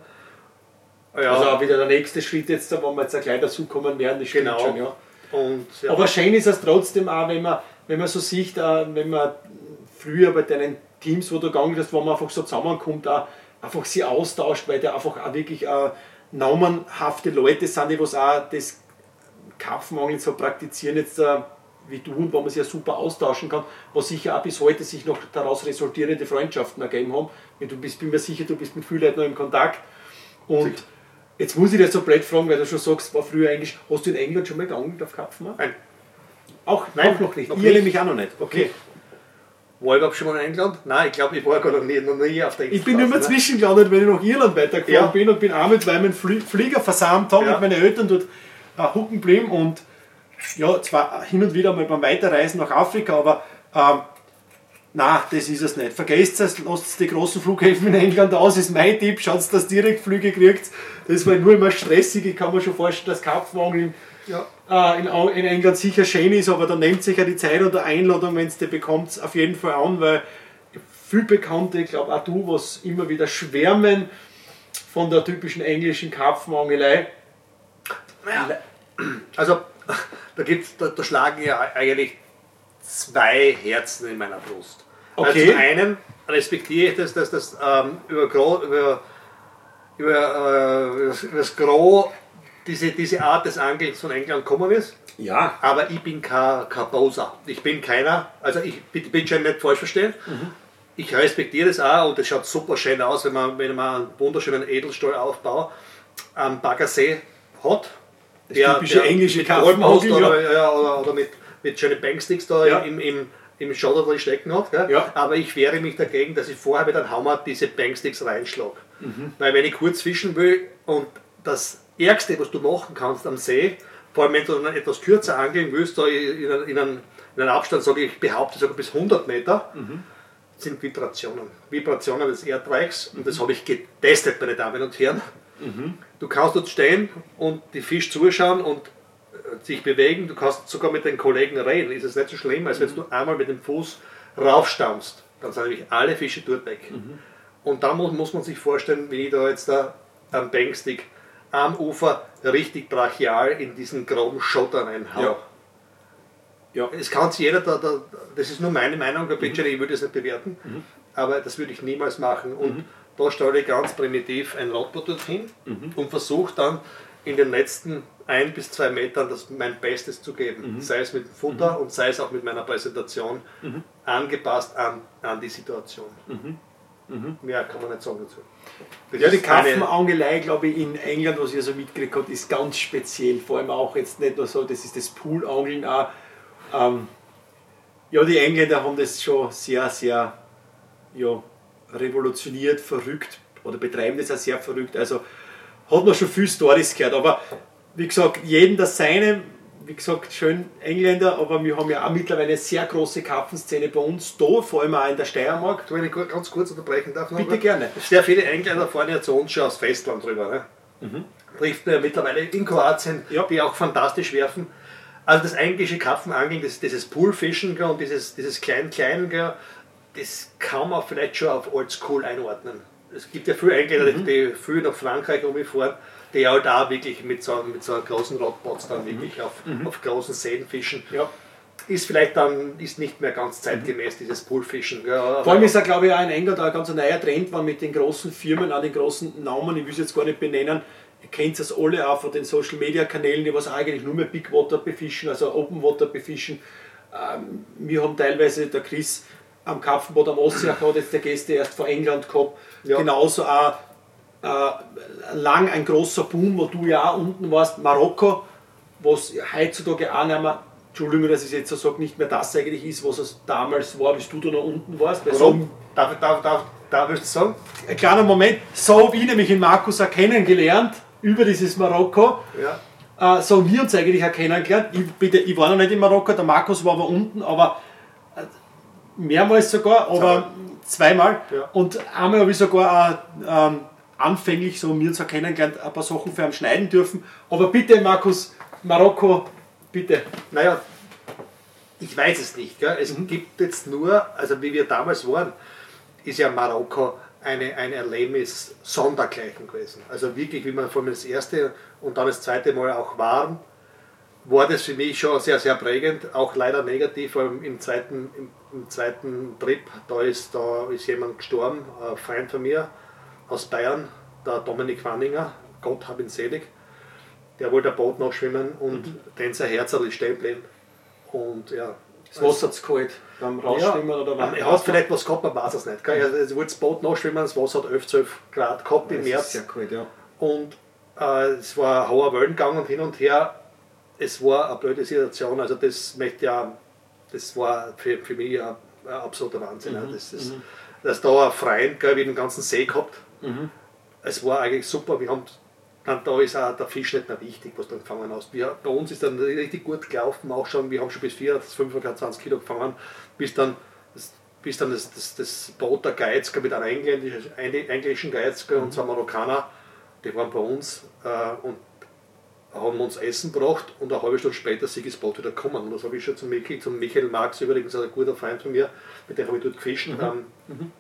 Ja, Also auch wieder der nächste Schritt jetzt, wo wir jetzt auch gleich dazukommen werden, das stimmt Genau. schon, ja. und ja, Aber schön ist es trotzdem auch, wenn man, wenn man so sieht, äh, wenn man früher bei deinen Teams, wo du gegangen bist, wo man einfach so zusammenkommt, auch einfach sie austauscht, weil da einfach auch wirklich äh, namenhafte Leute sind, die was auch das Karpfenangeln so praktizieren jetzt äh, wie du und wo man sich ja super austauschen kann, was sicher auch bis heute sich noch daraus resultierende Freundschaften ergeben haben. Du bist, bin mir sicher, du bist mit vielen Leuten noch im Kontakt. Und. Jetzt muss ich dir so blöd fragen, weil du schon sagst, war früher eigentlich, hast du in England schon mal geangelt auf Karpfen? auch? Nein. Auch, Nein, auch noch nicht. noch nicht. nämlich auch noch nicht. Okay. war ich überhaupt schon mal in England? Nein, ich glaube, ich war gar noch nie, noch nie auf der Ich bin immer ne? zwischengelandet, wenn ich nach Irland weitergefahren Ja. bin und bin auch mit meinem Flie Flieger versammelt haben Ja. mit meinen Eltern dort äh, hucken geblieben und ja, zwar hin und wieder mal beim Weiterreisen nach Afrika, aber ähm, na, das ist es nicht. Vergesst es, lasst die großen Flughäfen in England aus, ist mein Tipp, schaut, dass ihr Direktflüge kriegt. Das war nur immer stressig, ich kann mir schon vorstellen, dass Karpfenangeln Ja. äh, in, in England sicher schön ist, aber da nehmt sich ja die Zeit oder Einladung, wenn es die bekommt, auf jeden Fall an, weil viel Bekannte, ich glaube auch du, was immer wieder schwärmen von der typischen englischen Karpfenangelei. Naja, also da, gibt's, da, da schlagen ja eigentlich zwei Herzen in meiner Brust. Okay. Also zum einen respektiere ich das, dass das ähm, über, Gro, über, über, äh, über das- Gros diese, diese Art des Angelns von England gekommen ist. Ja. Aber ich bin kein, kein. Ich bin keiner, also ich bitte, bitte schon nicht falsch verstehen. Ich respektiere das auch und es schaut super schön aus, wenn man, wenn man einen wunderschönen Edelstahlaufbau am Baggersee hat. Das typische englische mit Karpfenangel, Goldpost oder, ja, oder, oder mit, mit schönen Banksticks da Ja. im, im, im Schotter drin stecken hat. Gell? Ja. Aber ich wehre mich dagegen, dass ich vorher mit einem Hammer diese Banksticks reinschlage. Mhm. Weil wenn ich kurz fischen will und das Ärgste, was du machen kannst am See, vor allem wenn du dann etwas kürzer angeln willst, da in, in, in einem in einem Abstand, sage ich, behaupte sogar bis 100 Meter, mhm. sind Vibrationen. Vibrationen des Erdreichs und das habe ich getestet, meine Damen und Herren. Mhm. Du kannst dort stehen und die Fisch zuschauen und sich bewegen, du kannst sogar mit den Kollegen reden, ist es nicht so schlimm, als wenn du einmal mit dem Fuß raufstammst. Dann sind nämlich alle Fische dort weg. Mhm. Und dann muss, muss man sich vorstellen, wie ich da jetzt da am Bankstick am Ufer richtig brachial in diesen groben Schotter reinhau. Ja. Ja. Es kann sich jeder, da, da, das ist nur meine Meinung, der mhm. ich würde es nicht bewerten, mhm. aber das würde ich niemals machen. Und mhm. da stelle ich ganz primitiv ein Rotboot dorthin mhm. und versuche dann in den letzten ein bis zwei Metern das mein Bestes zu geben. Mhm. Sei es mit dem Futter mhm. und sei es auch mit meiner Präsentation angepasst an, an die Situation. Mhm. Mehr kann man nicht sagen dazu. Das ja, die Kaffenangelei, glaube ich, in England, was ich so mitgekriegt habe, ist ganz speziell. Vor allem auch jetzt nicht nur so, das ist das Poolangeln auch. Ähm, ja, die Engländer haben das schon sehr, sehr ja, revolutioniert, verrückt oder betreiben das auch sehr verrückt. Also hat man schon viel Stories gehört. Aber wie gesagt, jeden das seine wie gesagt, schön Engländer, aber wir haben ja auch mittlerweile eine sehr große Karpfenszene bei uns da, vor allem auch in der Steiermark. Du, wenn ich ganz kurz unterbrechen darf, bitte gerne. Sehr viele Engländer fahren ja zu uns schon aus Festland drüber. Ne? Mhm. Trifft man ja mittlerweile in Kroatien, ja. die auch fantastisch werfen. Also das eigentliche Karpfenangeln, das, dieses Poolfischen und dieses, dieses Klein-Klein, das kann man vielleicht schon auf Oldschool einordnen. Es gibt ja viele Engländer, mhm. die viel nach Frankreich umfahren die halt auch wirklich mit so, mit so großen Rockbots dann wirklich mhm. auf, mhm. auf großen Seen fischen. Ja. Ist vielleicht dann ist nicht mehr ganz zeitgemäß, dieses Poolfischen. Ja, Vor allem ist ja, glaube ich, auch in England ein ganz neuer Trend, war mit den großen Firmen, auch den großen Namen, ich will es jetzt gar nicht benennen, ihr kennt es alle auch von den Social Media Kanälen, die was eigentlich nur mehr Big Water befischen, also Open Water befischen. Ähm, wir haben teilweise, der Chris am Kapfenboot am Ostsee hat jetzt der Gäste erst von England gehabt, ja. genauso auch äh, lang ein großer Boom, wo du ja auch unten warst, Marokko, was heutzutage auch nicht mehr, Entschuldigung, dass ich jetzt so sage, nicht mehr das eigentlich ist, was es damals war, bis du da noch unten warst. Warum? So, darf, darf, darf, darf ich das sagen? Ein kleiner Moment, so habe ich nämlich in Markus auch kennengelernt, über dieses Marokko. Ja. Äh, so haben wir uns eigentlich auch kennengelernt. Ich, bitte, ich war noch nicht in Marokko, der Markus war aber unten, aber äh, mehrmals sogar, aber zweimal. Ja. Und einmal habe ich sogar auch, ähm, anfänglich so mir zu kennengelernt, ein paar Sachen für ihn schneiden dürfen. Aber bitte, Markus, Marokko, bitte. Naja, ich weiß es nicht. Gell? Es mhm. gibt jetzt nur, also wie wir damals waren, ist ja Marokko eine, ein Erlebnis sondergleichen gewesen. Also wirklich, wie man vor allem das erste und dann das zweite Mal auch waren, war das für mich schon sehr, sehr prägend, auch leider negativ, vor allem im zweiten, im, im zweiten Trip, da ist, da ist jemand gestorben, ein Freund von mir, aus Bayern, der Dominik Wanninger, Gott hab ihn selig, der wollte ein Boot nachschwimmen und mhm. dann sein Herz ist stehen geblieben. Und ja. Das Wasser hat kalt beim Rausschwimmen ja, oder beim Er hat vielleicht was gehabt, man weiß es nicht. Er, er wollte das Boot nachschwimmen, das Wasser hat 11, 12 Grad gehabt im März. sehr kalt, ja. Und äh, es war ein hoher Wellengang und hin und her. Es war eine blöde Situation. Also das möchte ja, das war für, für mich ein, ein absoluter Wahnsinn. Mhm. Das ist, mhm. Dass da ein Freund, glaube ich, den ganzen See gehabt Mhm. Es war eigentlich super. Wir haben dann da ist auch der Fisch nicht mehr wichtig, was du gefangen hast. Wir, bei uns ist dann richtig gut gelaufen, auch schon, wir haben schon bis 24, 25 Kilo gefangen, bis dann, bis dann das, das, das Boot der Geizker mit einem englischen, englischen Geizker mhm. und zwei Marokkaner, die waren bei uns äh, und haben uns Essen gebracht und eine halbe Stunde später ist das Boot wieder gekommen. Und das habe ich schon zum Michael, zum Michael Marx übrigens, ein guter Freund von mir, mit dem habe ich dort gefischt. Mhm. Ähm, mhm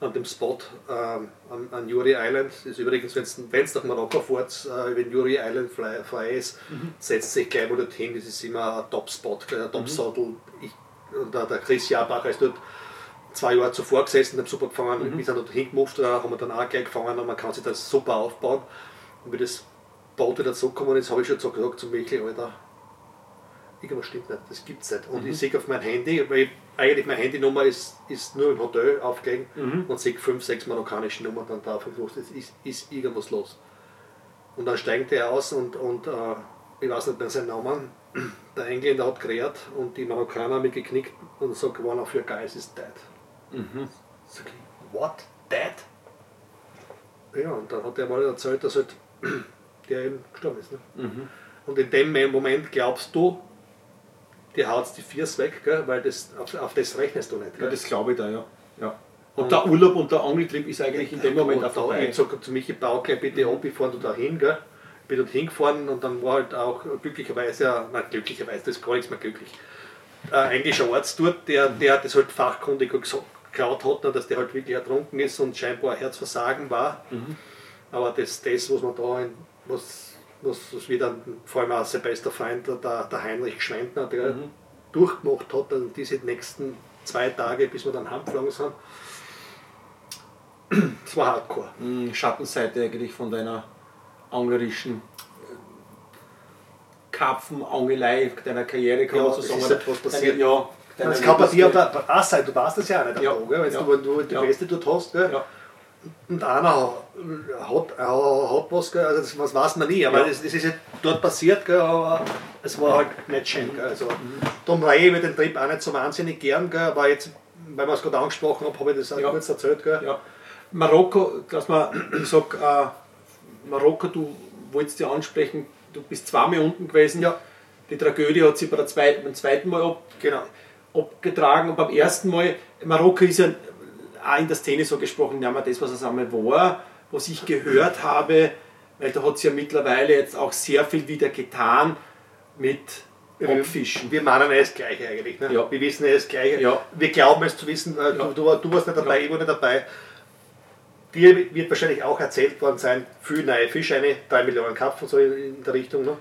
an dem Spot ähm, an, an Yuri Island. Das ist übrigens, wenn es nach Marokko fährt, äh, wenn Yuri Island frei, frei ist, mhm. setzt sich gleich mal dorthin. Das ist immer ein Top-Spot, ein Top-Sattel. Mhm. Der, der Chris Jabacher ist dort zwei Jahre zuvor gesessen, hat super gefangen, mhm. wir sind dort hingemufft, da haben wir dann auch gleich gefangen und man kann sich das super aufbauen. Und wie das Boot wieder zurückgekommen ist, habe ich schon so gesagt zu Michael, Alter, irgendwas stimmt nicht, das gibt es nicht. Und mhm. ich sehe auf mein Handy, weil eigentlich meine Handynummer ist, ist nur im Hotel aufgelegt mhm. und sehe fünf, sechs marokkanische Nummern dann drauf und es ist, ist irgendwas los. Und dann steigt er aus und, und äh, ich weiß nicht mehr seinen Namen, der Engländer hat gerät und die Marokkaner haben mich geknickt und sagt, one of your guys is dead. Mhm. Sag ich, what? Dead? Ja, und dann hat er mal erzählt, dass halt der eben gestorben ist. Ne? Mhm. Und in dem Moment glaubst du, die haut die Viers weg, gell? weil das, auf, auf das rechnest du nicht. Ja, das glaube ich da, ja. ja. Und, der Urlaub und der Angeltrieb ist eigentlich in dem Moment auch vorbei. Ich sage zu Michi, bau gleich bitte ab, bevor du da hin, gell? bin dort hingefahren und dann war halt auch glücklicherweise, nein, glücklicherweise, das ist gar nichts mehr glücklich, ein englischer Arzt dort, der, der das halt fachkundig geklaut hat, dass der halt wirklich ertrunken ist und scheinbar ein Herzversagen war. Mhm. Aber das, das, was man da, in, was, was, was wieder, vor allem auch sein bester Freund, der, der Heinrich Schwendner, der mhm. durchgemacht hat, dann diese nächsten zwei Tage, bis wir dann heimgeflogen sind, das war hardcore. Mhm, Schattenseite eigentlich von deiner anglerischen Karpfenangelei deiner Karriere, kann ja, man so sagen. Ist was passiert. ja, das kann bei dir auch sein, du weißt das ja auch nicht, ja. Tag, wenn ja. du, wenn du die ja. Beste dort hast. Gell? Ja. Und einer hat, hat was, gell? also das, was weiß man nie, aber ja. das, das, ist ja dort passiert, gell? aber es war halt nicht schön. Gell? Also, mhm. Darum reihe ich den Trip auch nicht so wahnsinnig gern, gell? aber jetzt, weil wir es gerade angesprochen haben, habe ich das auch kurz erzählt. Gell? Ja. Marokko, dass man, ich sag, äh, Marokko, du wolltest ja ansprechen, du bist zweimal unten gewesen. Ja. Die Tragödie hat sich bei der zweiten, beim zweiten Mal ab, genau. abgetragen und beim ersten Mal, Marokko ist ja auch in der Szene so gesprochen, nehmen wir das, was es einmal war, was ich gehört habe, weil da hat es ja mittlerweile jetzt auch sehr viel wieder getan mit Abfischen. Wir meinen es Gleiche eigentlich. Ne? Ja. Wir wissen es Gleiche. Ja. Wir glauben es zu wissen, äh, du, du, du warst nicht dabei, ich war nicht dabei dir wird wahrscheinlich auch erzählt worden sein, viel neue Fischscheine, 3 Millionen Kapfen, so in der Richtung. Ne?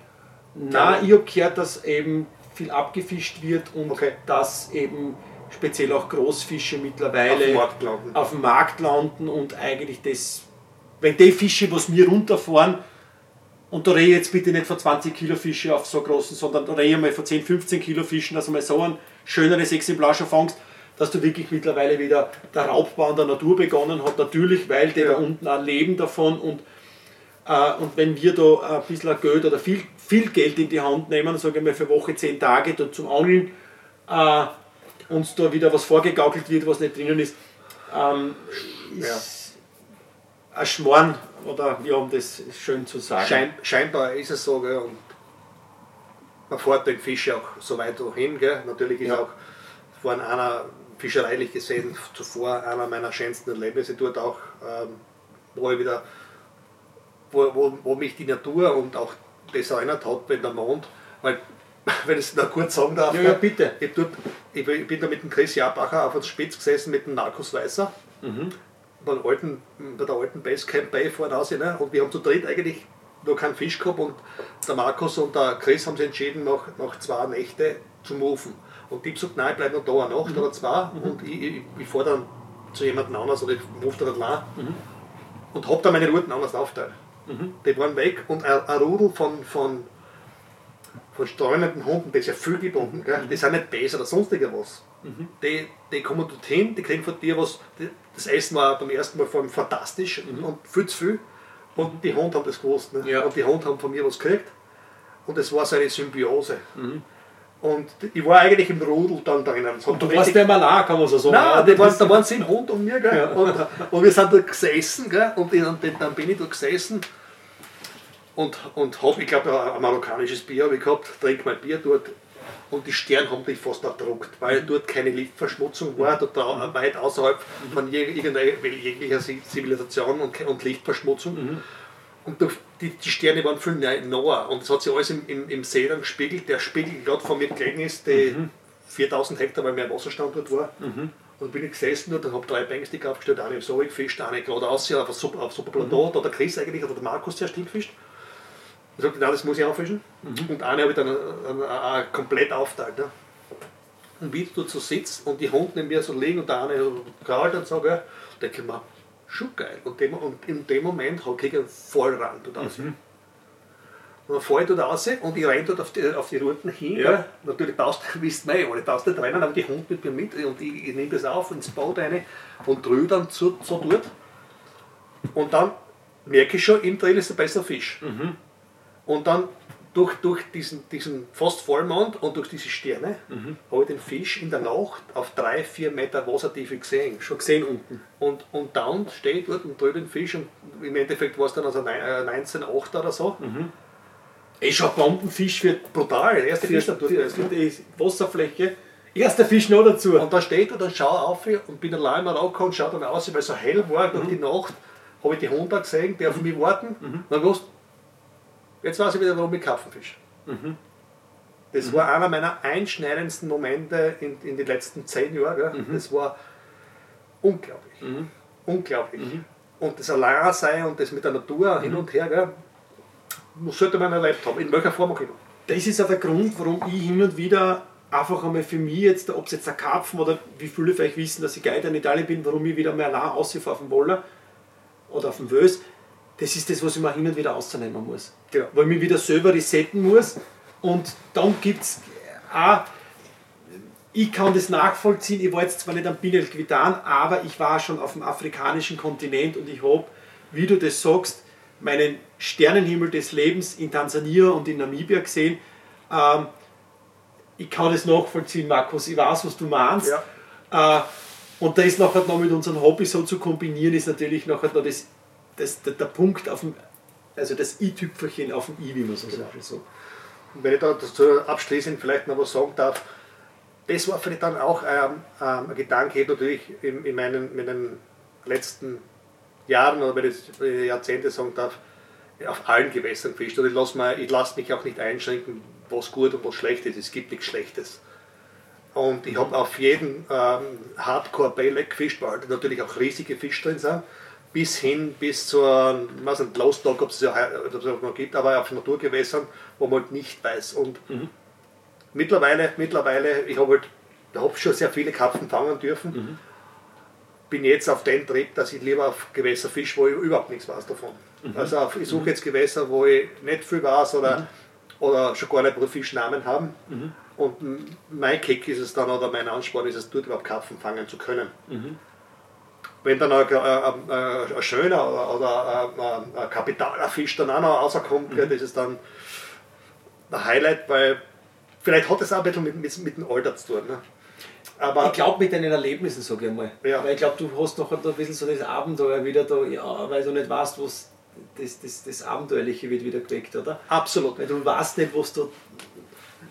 Na, ich habe gehört, dass eben viel abgefischt wird und okay. dass eben speziell auch Großfische mittlerweile auf dem, Markt landen. auf dem Markt landen und eigentlich das, wenn die Fische, was mir runterfahren, und da rede ich jetzt bitte nicht von 20 Kilo Fische auf so großen, sondern da rede ich mal von 10, 15 Kilo Fischen, dass du mal so ein schöneres Exemplar schon fangst, dass du wirklich mittlerweile wieder der Raubbau an der Natur begonnen hat. Natürlich, weil die ja. da unten auch leben davon und, äh, und wenn wir da ein bisschen Geld oder viel, viel Geld in die Hand nehmen, sagen wir für Woche, zehn Tage da zum Angeln, äh, uns da wieder was vorgegaukelt wird, was nicht drinnen ist, ähm, ist ja. ein Schmarrn oder wie um das schön zu sagen. Schein, scheinbar ist es so, gell, und man fährt den Fisch auch so weit hin. Gell. Natürlich ist ja. auch von einer fischereilich gesehen zuvor einer meiner schönsten Erlebnisse dort auch, ähm, wo ich wieder, wo, wo, wo mich die Natur und auch das erinnert hat, wenn der Mond, weil wenn ich es noch kurz sagen darf. Ja, ja bitte. Ich, dort, ich, bin da mit dem Chris Jabacher auf der Spitz gesessen mit dem Markus Weißer. Mhm. Beim alten, bei der alten Basecamp Bay voraus. Ne? Und wir haben zu dritt eigentlich noch keinen Fisch gehabt und der Markus und der Chris haben sich entschieden, nach, nach zwei Nächte zu moven. Und die gesagt, nein, ich bleibe noch da eine Nacht mhm. oder zwei mhm. und ich, ich, ich fahre dann zu jemandem anders oder ich rufe dann allein mhm. und habe dann meine Routen anders aufteilt. Mhm. Die waren weg und ein, ein Rudel von, von, von streunenden Hunden, das ist ja viel gebunden, gell? Mhm. die sind nicht besser oder sonstiger was. Mhm. Die, die kommen dorthin, die kriegen von dir was, die, das Essen war beim ersten Mal vor allem fantastisch und viel zu viel. Und die Hunde haben das gewusst. Ne? Ja. Und die Hunde haben von mir was gekriegt. Und es war so eine Symbiose. Mhm. Und ich war eigentlich im Rudel dann drinnen. Und du warst der Malar, kann man so sagen. Nein, ja, waren, da waren zehn Hunde um mir. Gell? Ja. Und, und, wir sind da gesessen. Gell? Und dann, dann bin ich da gesessen und, und habe, ich glaube, ein marokkanisches Bier ich gehabt, trinke mein Bier dort. Und die Sterne haben mich fast erdruckt, weil dort keine Lichtverschmutzung war, total weit außerhalb von jeglicher Zivilisation und, und Lichtverschmutzung. Mhm. Und die, die, Sterne waren viel näher und es hat sich alles im, im, im See dann gespiegelt. Der Spiegel gerade vor mir gelegen ist, die mhm. 4000 Hektar, weil mehr Wasserstand dort war. Mhm. Und bin ich gesessen dort und habe drei Bankstick aufgestellt, eine im So gefischt, eine gerade aus, auf ein Super, auf Super Plateau, mhm. da der Chris eigentlich oder der Markus zuerst gefischt. Ich sagte, nein, das muss ich auffischen. Mhm. Und eine habe ich dann äh, äh, äh, komplett aufteilt. Ne? Und wie dort so sitze und die Hunde neben mir so liegen und der eine krault und so, gell, denke ich mir, schon geil. Und, dem, und in dem Moment kriege ich einen Vollrand dort raus. Mhm. Und dann fahre ich dort raus und ich renne dort auf die, auf die Routen hin. Ja. Natürlich du, wisst ihr, alle baust nicht rennen, aber die Hund mit mir mit und ich, ich nehme das auf ins Boot rein und drehe dann so, so dort. Und dann merke ich schon, im Trail ist ein besser Fisch. Mhm. Und dann durch, durch diesen, diesen fast Vollmond und durch diese Sterne mhm. habe ich den Fisch in der Nacht auf drei, vier Meter Wassertiefe gesehen. Schon gesehen unten. Und, und dann stehe ich dort und drehe den Fisch und im Endeffekt war es dann also 19,8 oder so. Mhm. Eh schon Bombenfisch wird brutal. Der erste Fisch natürlich. Also die Wasserfläche. Erster Fisch noch dazu. Und da steht er, dann schau auf und bin allein mal angekommen und schau dann aus, weil es so hell war durch mhm. die Nacht, habe ich die Hunde gesehen, die auf mich warten. Mhm. Dann jetzt weiß ich wieder, warum ich Karpfenfisch. Mhm. Das mhm. war einer meiner einschneidendsten Momente in, in den letzten zehn Jahren. Mhm. Das war unglaublich. Mhm. Unglaublich. Mhm. Und das Alleinsein und das mit der Natur hin und her, gell, sollte man erlebt haben, in welcher Form auch immer. Das ist auch der Grund, warum ich hin und wieder einfach einmal für mich jetzt, ob es jetzt der Karpfen oder wie viele vielleicht wissen, dass ich Guide in Italien bin, warum ich wieder mal allein dem Woller oder auf dem Wös, das ist das, was ich mir hin und wieder auszunehmen muss. Genau. Weil ich mich wieder selber resetten muss und dann gibt es auch, ich kann das nachvollziehen, ich war jetzt zwar nicht am Binel Quitan, aber ich war schon auf dem afrikanischen Kontinent und ich habe, wie du das sagst, meinen Sternenhimmel des Lebens in Tansania und in Namibia gesehen. Ähm, ich kann das nachvollziehen, Markus, ich weiß, was du meinst. Ja. Äh, und das nachher noch mit unserem Hobby so zu kombinieren, ist natürlich nachher noch das, das, der, der Punkt auf dem, also das i-Tüpfelchen auf dem i, wie man so genau. sagt. So. Wenn ich da dazu abschließend vielleicht noch was sagen darf, das war vielleicht dann auch ähm, ähm, ein Gedanke, natürlich in, in meinen, meinen letzten Jahren oder wenn ich Jahrzehnte sagen darf, auf allen Gewässern fischt. Und ich lasse lass mich auch nicht einschränken, was gut und was schlecht ist. Es gibt nichts Schlechtes. Und ich habe auf jeden ähm, Hardcore Bayleg gefischt, weil natürlich auch riesige Fische drin sind, bis hin bis zur, ich weiß nicht, Lost Dog, ob es ja noch gibt, aber auf Naturgewässern, wo man halt nicht weiß. Und mhm. mittlerweile, mittlerweile, ich habe halt, hab schon sehr viele Karpfen fangen dürfen. Mhm. Bin jetzt auf den Trip, dass ich lieber auf Gewässer fische, wo ich überhaupt nichts weiß davon. Mhm. Also ich suche jetzt Gewässer, wo ich nicht viel weiß oder mhm oder schon gar nicht Fischnamen haben. Mhm. Und mein Kick ist es dann oder mein Ansporn ist es, dort überhaupt Karpfen fangen zu können. Wenn dann ein, ein, ein, ein schöner oder, oder ein, ein kapitaler Fisch dann auch noch rauskommt, mhm. das ist dann ein Highlight, weil vielleicht hat es auch ein bisschen mit, mit, mit dem Alter zu tun. Ne? Aber ich glaube mit deinen Erlebnissen, sage ich mal. Ja. Weil ich glaube, du hast noch ein bisschen so das Abenteuer wieder da, ja, weil du nicht weißt, was das, das, das Abenteuerliche wird wieder geweckt, oder? Absolut. Weil du weißt nicht, was du.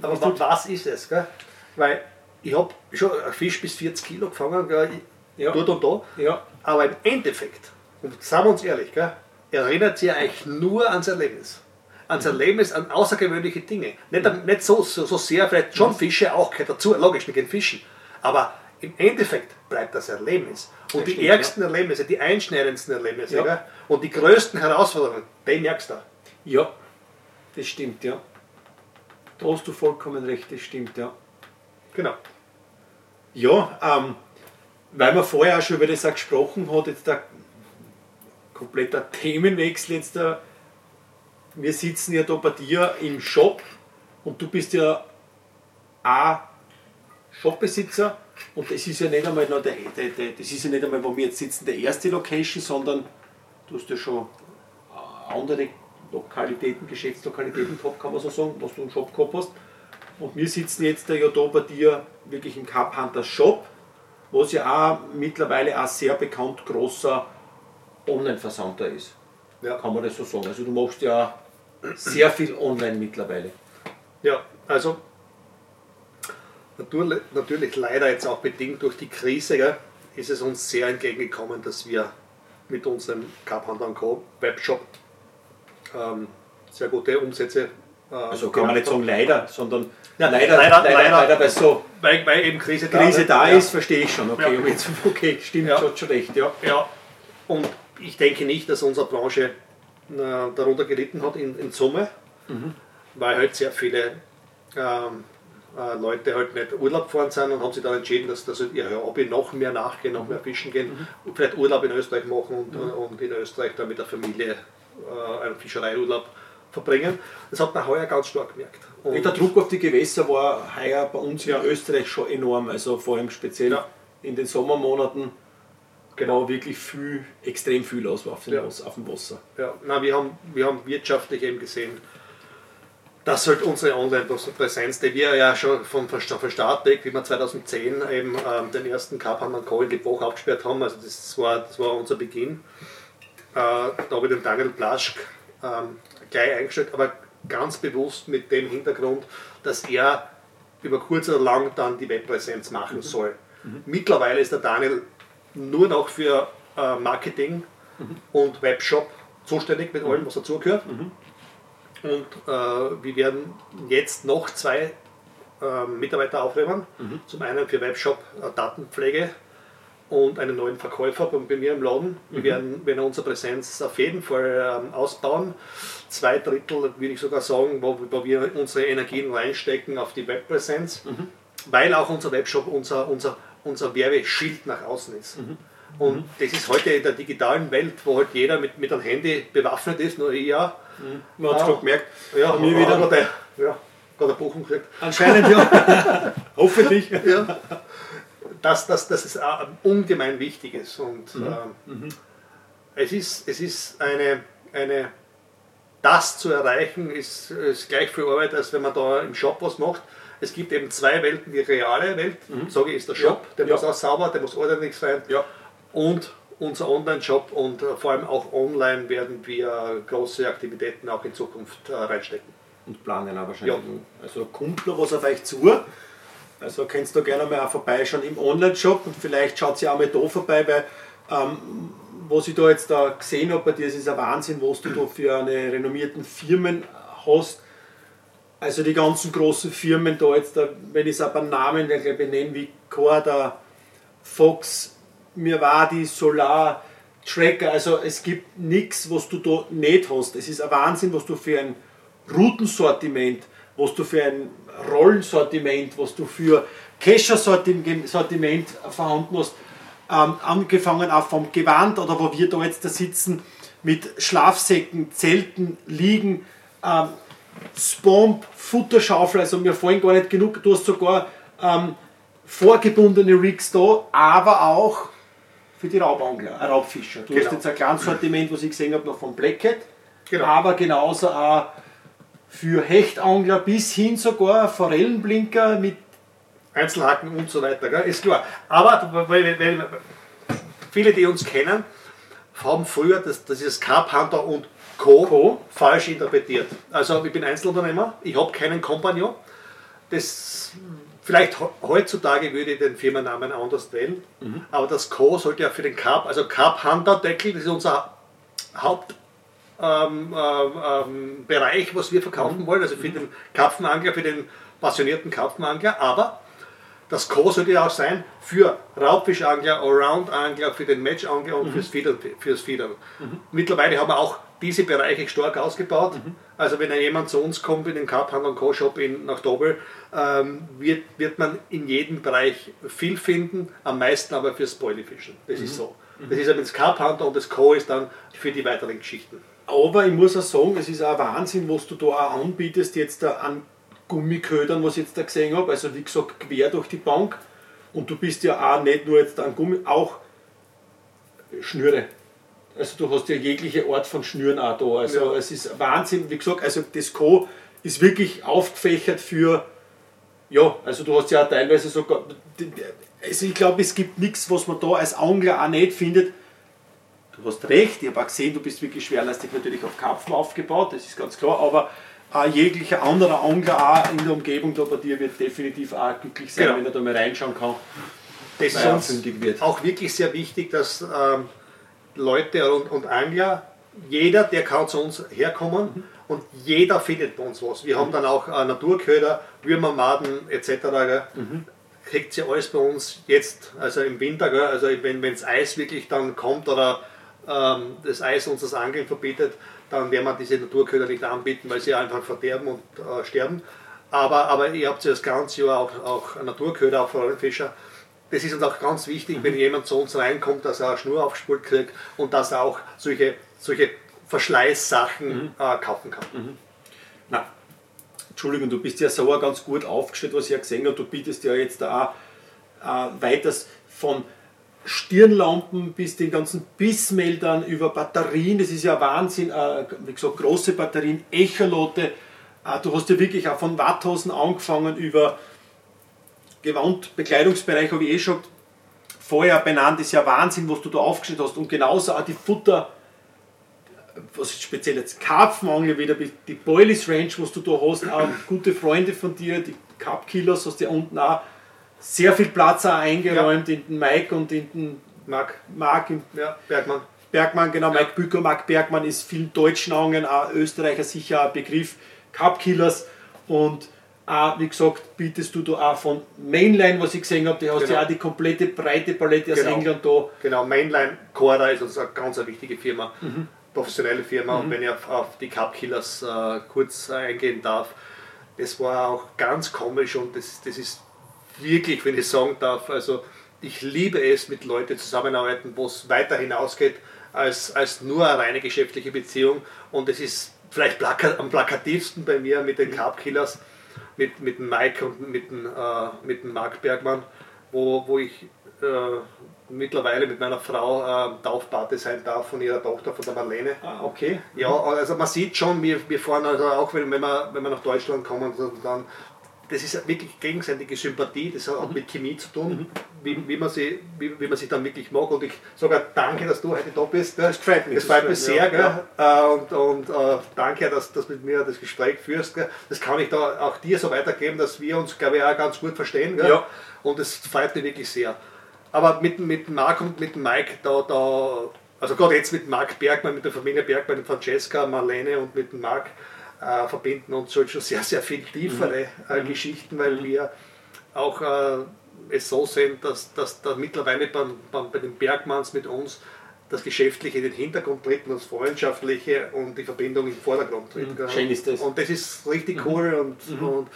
Aber was, was ist es? Gell? Weil ich habe schon einen Fisch bis 40 Kilo gefangen, gell? Ja. dort und da. Ja. Aber im Endeffekt, und sagen wir uns ehrlich, gell? erinnert sich eigentlich nur ans Erlebnis. Ans. Erlebnis, an außergewöhnliche Dinge. Nicht, mhm. nicht so, so, so sehr, vielleicht schon mhm. Fische auch dazu, logisch, wir gehen fischen. Aber im Endeffekt bleibt das Erlebnis. Und das die stimmt, ärgsten ja. Erlebnisse, die einschneidendsten Erlebnisse ja. und die größten Herausforderungen, den merkst du. Ja, das stimmt, ja. Da hast du vollkommen recht, das stimmt, ja. Genau. Ja, ähm, weil man vorher auch schon über das gesprochen hat, jetzt der kompletter Themenwechsel jetzt da. Wir sitzen ja da bei dir im Shop und du bist ja auch Shopbesitzer und das ist ja nicht einmal noch der, der, der, das ist ja nicht einmal, wo wir jetzt sitzen, der erste Location, sondern du hast ja schon andere Lokalitäten, Geschäftslokalitäten gehabt, kann man so sagen, was du einen Shop gehabt hast. Und wir sitzen jetzt ja da bei dir wirklich im Cup Hunter Shop, was ja auch mittlerweile ein sehr bekannt großer Online-Versandter ist. Ja. Kann man das so sagen. Also du machst ja sehr viel online mittlerweile. Ja, also Natürlich, natürlich leider jetzt auch bedingt durch die Krise gell, ist es uns sehr entgegengekommen, dass wir mit unserem Carpenter Co. Webshop ähm, sehr gute Umsätze. Äh, also kann man nicht sagen leider, sondern ja, leider, leider, leider, leider, leider weil so weil, weil eben Krise, Krise da, da ist, verstehe ich schon. Okay, ja. jetzt, okay stimmt, ja. schon, schon recht. Ja. ja. Und ich denke nicht, dass unsere Branche äh, darunter gelitten hat in, in Summe, mhm. weil halt sehr viele ähm, äh, Leute halt nicht Urlaub gefahren sind und haben sich dann entschieden, dass, dass ihr Hobby noch mehr nachgehen, noch mehr fischen gehen mhm. und vielleicht Urlaub in Österreich machen und, mhm. und in Österreich dann mit der Familie äh, einen Fischereiurlaub verbringen. Das hat man heuer ganz stark gemerkt. Und der Druck auf die Gewässer war heuer bei uns ja. in Österreich schon enorm, also vor allem speziell ja. in den Sommermonaten genau wirklich viel, extrem viel aus auf, ja. auf dem Wasser. Ja, Nein, wir, haben, wir haben wirtschaftlich eben gesehen, dass halt unsere Online-Präsenz, die wir ja schon von, von Start weg, wie wir 2010 eben ähm, den ersten Cup haben Co. in die Woche abgesperrt haben, also das war, das war unser Beginn. Äh, da habe ich den Daniel Plaschk ähm, gleich eingestellt, aber ganz bewusst mit dem Hintergrund, dass er über kurz oder lang dann die Webpräsenz machen mhm. soll. Mhm. Mittlerweile ist der Daniel nur noch für äh, Marketing mhm. und Webshop zuständig mit allem, was dazugehört. Mhm. Und äh, wir werden jetzt noch zwei äh, Mitarbeiter aufnehmen. Mhm. Zum einen für Webshop äh, Datenpflege und einen neuen Verkäufer bei mir im Laden. Wir mhm. werden, werden unsere Präsenz auf jeden Fall ähm, ausbauen. Zwei Drittel, würde ich sogar sagen, wo, wo, wir unsere Energien reinstecken auf die Webpräsenz, mhm. weil auch unser Webshop unser, unser, unser Werbeschild nach außen ist. Mhm. Und mhm. das ist heute in der digitalen Welt, wo halt jeder mit, mit einem Handy bewaffnet ist, nur ich ja. Mhm. Man hat es gerade gemerkt. Ja, mir wieder. Der, ja, gerade eine Buchung gekriegt. Anscheinend ja. Hoffentlich. Ja. Das, das, das ist ungemein Wichtiges. Und mhm. ähm, mhm. es ist, es ist eine, eine, das zu erreichen, ist, ist gleich viel Arbeit, als wenn man da im Shop was macht. Es gibt eben zwei Welten, die reale Welt, mhm. sage ich, ist der Shop, ja. der ja. muss auch sauber, der muss ordentlich sein. Ja. Und unser Online-Shop und äh, vor allem auch online werden wir große Aktivitäten auch in Zukunft äh, reinstecken. Und planen auch wahrscheinlich. Ja. Also kommt noch was auf euch zu. Also kannst du gerne mal auch vorbeischauen im Online-Shop und vielleicht schaut sie auch mal da vorbei, weil ähm, was ich da jetzt da gesehen habe bei dir, ist ein Wahnsinn, was du da für eine renommierten Firmen hast. Also die ganzen großen Firmen da jetzt, da, wenn ich es beim Namen benenne, wie Corda, Fox, Mirwadi, Solar, Tracker, also es gibt nichts, was du da nicht hast. Es ist ein Wahnsinn, was du für ein Routensortiment, was du für ein Rollensortiment, was du für Kescher-Sortiment vorhanden hast, ähm, angefangen auch vom Gewand oder wo wir da jetzt da sitzen, mit Schlafsäcken, Zelten, Liegen, ähm, Spomp, Futterschaufel, also mir fallen gar nicht genug, du hast sogar ähm, vorgebundene Rigs da, aber auch für die Raubangler, äh, Raubfischer. Du genau. hast jetzt ein kleines Sortiment, was ich gesehen habe, noch vom Blackhead, genau. aber genauso auch für Hechtangler bis hin sogar Forellenblinker mit Einzelhaken und so weiter, gell? ist klar. Aber weil, weil, viele, die uns kennen, haben früher das, das ist Carp Hunter und Co. Co. falsch interpretiert. Also ich bin Einzelunternehmer, ich habe keinen Kompagnon. Das, vielleicht heutzutage würde ich den Firmennamen anders wählen, mhm. aber das Co. sollte ja für den Carp, also Carp Hunter Deckel, das ist unser Haupt ähm, ähm, ähm, Bereich, was wir verkaufen mhm. wollen, also für den Karpfenangler, für den passionierten Karpfenangler, aber das Co sollte ja auch sein für Raubfischangler, Allround-Angler, für den Matchangler und mhm. fürs Fiedern. Fürs Fiedern. Mhm. Mittlerweile haben wir auch diese Bereiche stark ausgebaut. Mhm. Also wenn jemand zu uns kommt in den Carp Hunter Co Shop in, nach Dobel, ähm, wird, wird man in jedem Bereich viel finden, am meisten aber fürs Spoilyfischen. Das ist mhm. so. Das ist aber das Carp Hunter und das Co ist dann für die weiteren Geschichten. Aber ich muss auch sagen, es ist auch Wahnsinn, was du da auch anbietest, jetzt an Gummiködern, was ich jetzt da gesehen habe. Also wie gesagt, quer durch die Bank. Und du bist ja auch nicht nur jetzt an Gummi, auch Schnüre. Also du hast ja jegliche Art von Schnüren auch da. Also ja. es ist Wahnsinn, wie gesagt, also das Co. ist wirklich aufgefächert für, ja, also du hast ja auch teilweise sogar, also ich glaube, es gibt nichts, was man da als Angler auch nicht findet, du hast recht, ich habe auch gesehen, du bist wirklich schwerlastig natürlich auf Karpfen aufgebaut, das ist ganz klar, aber äh, jeglicher anderer Angler auch in der Umgebung da bei dir wird definitiv auch glücklich sein, genau. wenn er da mal reinschauen kann. Das ist wird. auch wirklich sehr wichtig, dass ähm, Leute und, und, Angler, jeder, der kann zu uns herkommen mhm. und jeder findet bei uns was. Wir mhm. haben dann auch äh, Naturköder, Würmermaden etc. Mhm kriegt sie alles bei uns jetzt, also im Winter, also wenn das Eis wirklich dann kommt oder ähm, das Eis uns das Angeln verbietet, dann werden wir diese Naturköder nicht anbieten, weil sie einfach verderben und äh, sterben. Aber, aber ihr habt ja das ganze Jahr auch, auch Naturköder, auch Forellenfischer. Das ist uns auch ganz wichtig, mhm. wenn jemand zu uns reinkommt, dass er eine Schnur aufgespult kriegt und dass er auch solche, solche Verschleißsachen mhm. äh, kaufen kann. Mhm. Na, Entschuldigung, du bist ja so ganz gut aufgestellt, was ich ja gesehen habe. Du bietest ja jetzt auch äh, weiters von Stirnlampen bis den ganzen Bissmeldern über Batterien, das ist ja Wahnsinn, äh, wie gesagt, große Batterien, Echolote, äh, du hast ja wirklich auch von Watthosen angefangen über Gewand, Bekleidungsbereich, habe ich eh schon vorher benannt, das ist ja Wahnsinn, was du da aufgestellt hast. Und genauso auch die Futter, was ist speziell jetzt Karpfenangel wieder, die Boilies Range, was du da hast, auch gute Freunde von dir, die Carp Killers, hast du ja unten auch sehr viel Platz auch eingeräumt ja. in den Mike und in den Mark, Mark ja, Bergmann. Bergmann, genau. Mike Bücker, Mark Bergmann ist vielen deutschen Augen, auch Österreicher sicher ein Begriff, Cup Killers und auch, wie gesagt, bietest du da auch von Mainline, was ich gesehen habe, die hast genau. ja auch die komplette breite Palette aus genau. England da. Genau, Mainline Cora ist uns eine ganz eine wichtige Firma, mhm. professionelle Firma mhm. und wenn ich auf, auf die Cup Killers äh, kurz eingehen darf, das war auch ganz komisch und das, das ist wirklich, wenn ich sagen darf, also ich liebe es, mit Leuten zusammenarbeiten, wo es weiter hinausgeht als, als nur eine reine geschäftliche Beziehung. Und es ist vielleicht plaka am plakativsten bei mir mit den mhm. Carb Killers, mit, mit dem Mike und mit dem, äh, mit dem Marc Bergmann, wo, wo ich äh, mittlerweile mit meiner Frau äh, Taufpate sein darf von ihrer Tochter, von der Marlene. Ah, okay. Ja, also man sieht schon, wir, wir fahren also auch, wenn, wenn, wir, wenn wir nach Deutschland kommen, dann das ist wirklich gegenseitige Sympathie, das hat auch mit Chemie zu tun, mhm. wie, wie, man sie, wie, wie man sich dann wirklich mag. Und ich sage danke, dass du heute da bist. Das freut mich. Das freut mich sehr. Ja. Ja. Äh, und, und uh, danke, dass du mit mir das Gespräch führst. Gell. Das kann ich da auch dir so weitergeben, dass wir uns, glaube ich, auch ganz gut verstehen. Gell. Ja. Und das freut mich wirklich sehr. Aber mit, mit Marc und mit Mike, da, da also gerade jetzt mit Marc Bergmann, mit der Familie Bergmann, mit Francesca, Marlene und mit Marc, äh, verbinden uns halt schon sehr, sehr viel tiefere äh, mhm. Geschichten, weil wir auch äh, es so sehen, dass, dass da mittlerweile beim, beim, bei den Bergmanns mit uns das Geschäftliche in den Hintergrund tritt und das Freundschaftliche und die Verbindung im Vordergrund tritt. Mhm. Schön ist das. Und das ist richtig mhm. cool und, mhm. und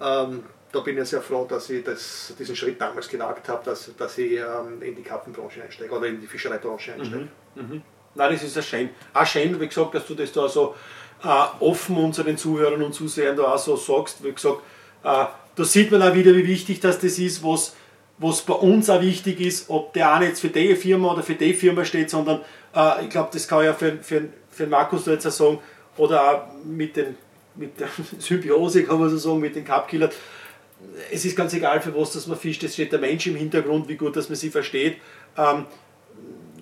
ähm, da bin ich sehr froh, dass ich das, diesen Schritt damals gewagt habe, dass, dass ich ähm, in die Karpfenbranche einsteige oder in die Fischereibranche einsteige. Mhm. Mhm. Nein, das ist ein schön. Auch schön, wie gesagt, dass du das da so äh, offen unseren Zuhörern und Zusehern da auch so sagst. Wie gesagt, äh, da sieht man auch wieder, wie wichtig das, das ist, was, was bei uns auch wichtig ist, ob der eine jetzt für die Firma oder für die Firma steht, sondern äh, ich glaube, das kann ja für, für, für Markus da jetzt auch sagen, oder auch mit, den, mit der Symbiose, kann man so sagen, mit den Cupkillern. Es ist ganz egal, für was das man fischt, es steht der Mensch im Hintergrund, wie gut, dass man sie versteht. Ähm,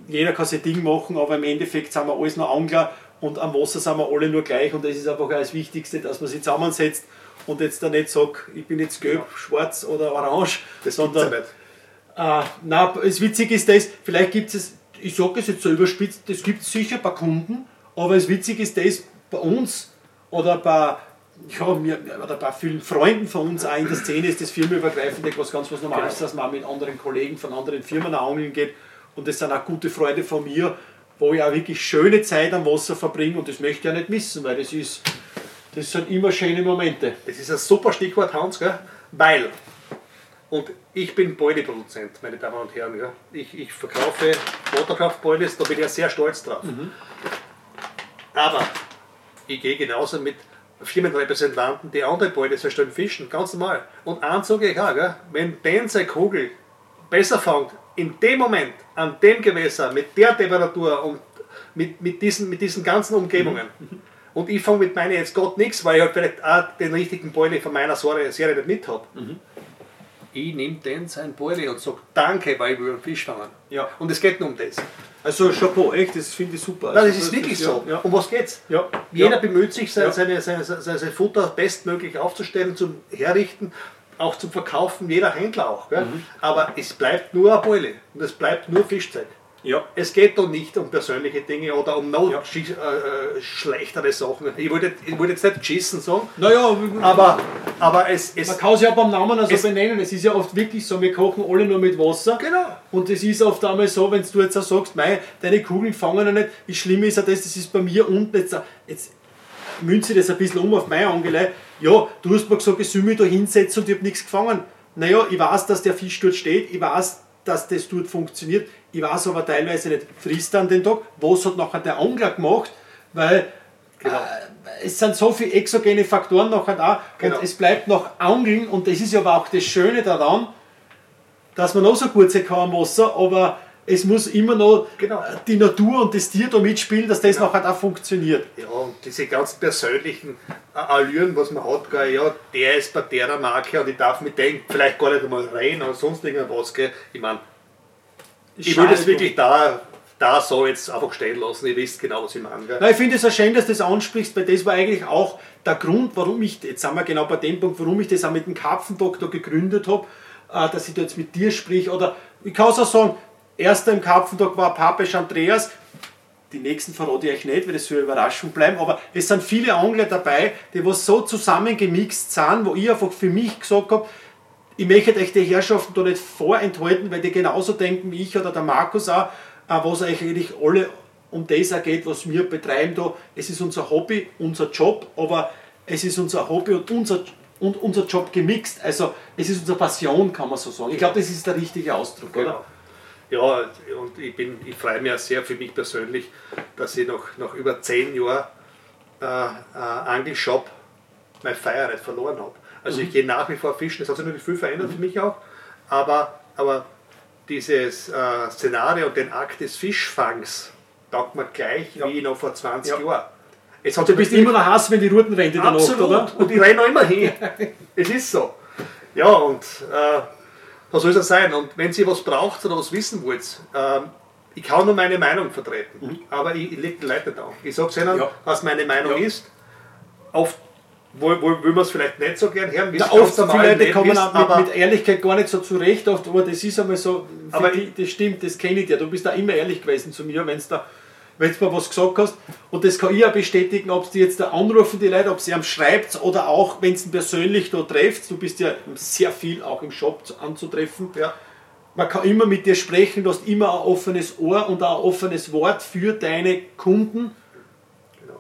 jeder kann sein Ding machen, aber im Endeffekt sind wir alles noch Angler und am Wasser sind wir alle nur gleich und das ist einfach das Wichtigste, dass man sich zusammensetzt und jetzt da nicht sagt, ich bin jetzt gelb, ja. schwarz oder orange, das sondern. Ja nicht. Äh, na, das Witzige ist das, vielleicht gibt es, ich sage es jetzt so überspitzt, das gibt es sicher bei Kunden, aber das Witzige ist das, bei uns oder bei, ja, mir, oder bei vielen Freunden von uns auch in der Szene ist das firmenübergreifend etwas ganz was Normales, genau. dass man mit anderen Kollegen von anderen Firmen angeln geht und das sind auch gute Freunde von mir wo ich auch wirklich schöne Zeit am Wasser verbringe und das möchte ich ja nicht missen, weil das ist, das sind immer schöne Momente. Das ist ein super Stichwort, Hans, gell? weil, und ich bin Beuteproduzent, meine Damen und Herren, gell? Ich, ich verkaufe Waterkraftbeules, da bin ich ja sehr stolz drauf. Mhm. Aber ich gehe genauso mit Firmenrepräsentanten, die andere Beute herstellen, fischen, ganz normal. Und eins sage ich auch, gell? wenn seine Kugel besser fängt in dem Moment, an dem Gewässer, mit der Temperatur und mit, mit, diesen, mit diesen ganzen Umgebungen. Mhm. Und ich fange mit meiner jetzt Gott nichts, weil ich halt vielleicht auch den richtigen Beule von meiner Serie nicht mit habe. Mhm. Ich nehme den sein Beule und sage Danke, weil ich will einen Fisch fangen. Ja. Und es geht nur um das. Also Chapeau, echt, das finde ich super. Nein, das ist also, wirklich das, so. Ja. Um was geht's? Ja. Jeder bemüht sich, seine, seine, seine, seine Futter bestmöglich aufzustellen, zum Herrichten auch zum Verkaufen, jeder Händler auch. Mhm. Aber es bleibt nur eine Beule und es bleibt nur Fischzeug. Ja. Es geht doch nicht um persönliche Dinge oder um noch ja. äh, äh schlechtere Sachen. Ich wollte, ich wollte jetzt nicht geschissen sagen, naja, aber, aber es, es. Man kann es ja beim Namen also es, benennen. Es ist ja oft wirklich so, wir kochen alle nur mit Wasser. Genau. Und es ist oft einmal so, wenn du jetzt auch sagst, mei, deine Kugeln fangen ja nicht. Das Schlimme ist ja das, das ist bei mir unten jetzt. jetzt münze das ein bisschen um auf mein Angelei. Ja, du hast mir gesagt, ich soll mich da hinsetzen und ich habe nichts gefangen. Naja, ich weiß, dass der Fisch dort steht, ich weiß, dass das dort funktioniert, ich weiß aber teilweise nicht, frisst er an den Tag, was hat nachher der Angler gemacht, weil genau. äh, es sind so viele exogene Faktoren nachher da genau. und es bleibt noch Angeln und das ist ja aber auch das Schöne daran, dass man noch so gut sein kann am Wasser, aber es muss immer noch genau. die Natur und das Tier da mitspielen, dass das ja. nachher auch funktioniert. Ja, und diese ganz persönlichen Allüren, was man hat, ja, der ist bei der Marke und ich darf mit dem vielleicht gar nicht einmal rein oder sonst irgendwas. Gell. Ich meine, ich will das wirklich da da so jetzt einfach stehen lassen. Ihr wisst genau, was ich meine. Gell? ich finde es ja schön, dass du das ansprichst, weil das war eigentlich auch der Grund, warum ich, jetzt sind wir genau bei dem Punkt, warum ich das auch mit dem Karpfendoktor gegründet habe, äh, dass ich da jetzt mit dir sprich. Oder ich kann es auch sagen, erster im Karpfendog war Papesch Andreas. Die nächsten verrate ich euch nicht, weil das soll eine Überraschung bleiben. Aber es sind viele Angler dabei, die was so zusammengemixt sind, wo ich einfach für mich gesagt habe, ich möchte euch die Herrschaften da nicht vorenthalten, weil die genauso denken wie ich oder der Markus auch, äh, was eigentlich alle um das auch geht, was wir betreiben da. Es ist unser Hobby, unser Job, aber es ist unser Hobby und unser, und unser Job gemixt. Also es ist unsere Passion, kann man so sagen. Ich glaube, das ist der richtige Ausdruck, genau. oder? Ja, und ich, bin, ich freue mich auch sehr für mich persönlich, dass ich nach, nach über zehn Jahren äh, äh, Angelshop mein Feier nicht verloren habe. Also mhm. ich gehe nach wie vor fischen, das hat sich natürlich viel verändert mhm. für mich auch, aber, aber dieses äh, Szenario und den Akt des Fischfangs taugt mir gleich ja. wie noch vor 20 ja. Jahren. Es hat du bist immer noch Hass, wenn die Routenrente dann oft, oder? Und ich renne noch immer hin. es ist so. Ja, und äh, so soll es sein. Und wenn ihr was braucht oder was wissen wollt, äh, ich kann nur meine Meinung vertreten, mhm. aber ich, ich lege die Leute da. Ich sage ihnen, ja. was meine Meinung ja. ist. Oft wo, wo will man es vielleicht nicht so gern hören. Ja, oft viele Leute kommen wissen, mit, mit, Ehrlichkeit gar nicht so zurecht, oft, aber das ist einmal so, aber die, das stimmt, das kenne ich dir. Du bist da immer ehrlich gewesen zu mir, wenn du wenn du mir was gesagt hast. Und das kann ich auch bestätigen, ob die jetzt da anrufen, die Leute, ob sie am schreibt oder auch, wenn sie persönlich da trefft. Du bist ja sehr viel auch im Shop anzutreffen. Ja. Man kann immer mit dir sprechen, du hast immer ein offenes Ohr und ein offenes Wort für deine Kunden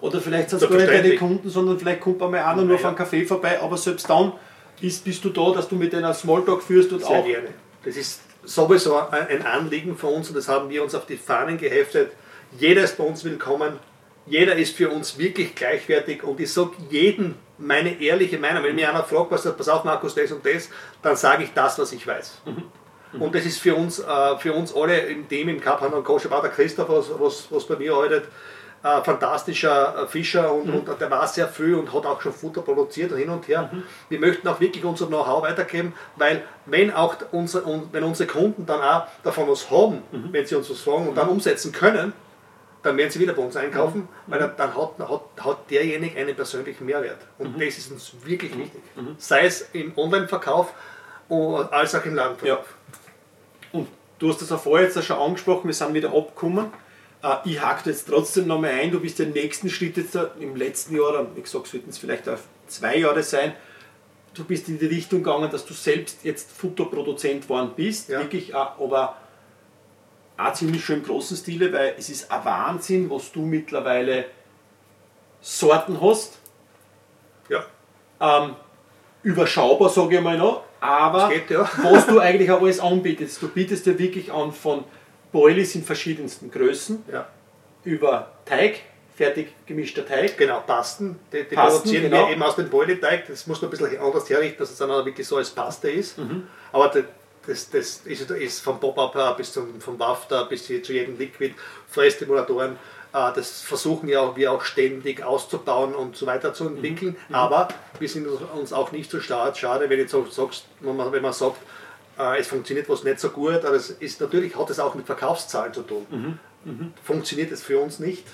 oder vielleicht sind es gar nicht deine Kunden, sondern vielleicht kommt mal einer nur auf einen Kaffee vorbei, aber selbst dann ist, bist du da, dass du mit denen Smalltalk führst und Sehr auch. Gerne. Das ist sowieso ein Anliegen für uns und das haben wir uns auf die Fahnen geheftet. Jeder ist bei uns willkommen, jeder ist für uns wirklich gleichwertig und ich sage jedem meine ehrliche Meinung. Wenn mir einer fragt, was pass auf Markus, das und das, dann sage ich das, was ich weiß. Mhm. Und das ist für uns, äh, für uns alle im Team, im Cup, und Coach, war der Christoph, was, was, was bei mir arbeitet, äh, fantastischer äh, Fischer und, mhm. und, der war sehr viel und hat auch schon Futter produziert und hin und her. Mhm. Wir möchten auch wirklich unser Know-how weitergeben, weil wenn auch unsere, wenn unsere Kunden dann auch davon was haben, mhm. wenn sie uns was fragen und dann umsetzen können, dann werden sie wieder bei uns einkaufen, mhm. weil dann, dann hat, hat, hat derjenige einen persönlichen Mehrwert. Und mhm. das ist uns wirklich wichtig. Mhm. Sei es im Online-Verkauf als auch im Ladenverkauf. Ja. Und du hast das auch vorher jetzt schon angesprochen, wir sind wieder abgekommen äh, ich hake jetzt trotzdem nochmal ein, du bist den nächsten Schritt jetzt im letzten Jahr, gesagt, sollten es vielleicht auch zwei Jahre sein, du bist in die Richtung gegangen, dass du selbst jetzt Futterproduzent geworden bist, ja. wirklich, aber auch ziemlich schön im großen Stile, weil es ist ein Wahnsinn, was du mittlerweile Sorten hast. Ja. Ähm, überschaubar, sage ich mal noch, aber geht, ja. was du eigentlich auch alles anbietest. Du bietest ja wirklich an von Boilies in verschiedensten Größen, ja. über Teig, fertig gemischter Teig. Genau, Pasten, die, die Pasten, produzieren genau. wir eben aus dem Boilie-Teig. Das muss man ein bisschen anders herrichten, dass es dann auch wirklich so als Paste ist. Mhm. Aber das, das ist, ist vom Pop-Up bis zum vom Wafter bis zu jedem Liquid, Fressstimulatoren. Äh, das versuchen ja wir auch ständig auszubauen und so weiter zu entwickeln. Mhm. Aber wir sind uns auch nicht so schade, wenn, du sagst, wenn man sagt, äh, es funktioniert was nicht so gut, aber es ist natürlich hat es auch mit Verkaufszahlen zu tun. Mhm. Mhm. Funktioniert es für uns nicht,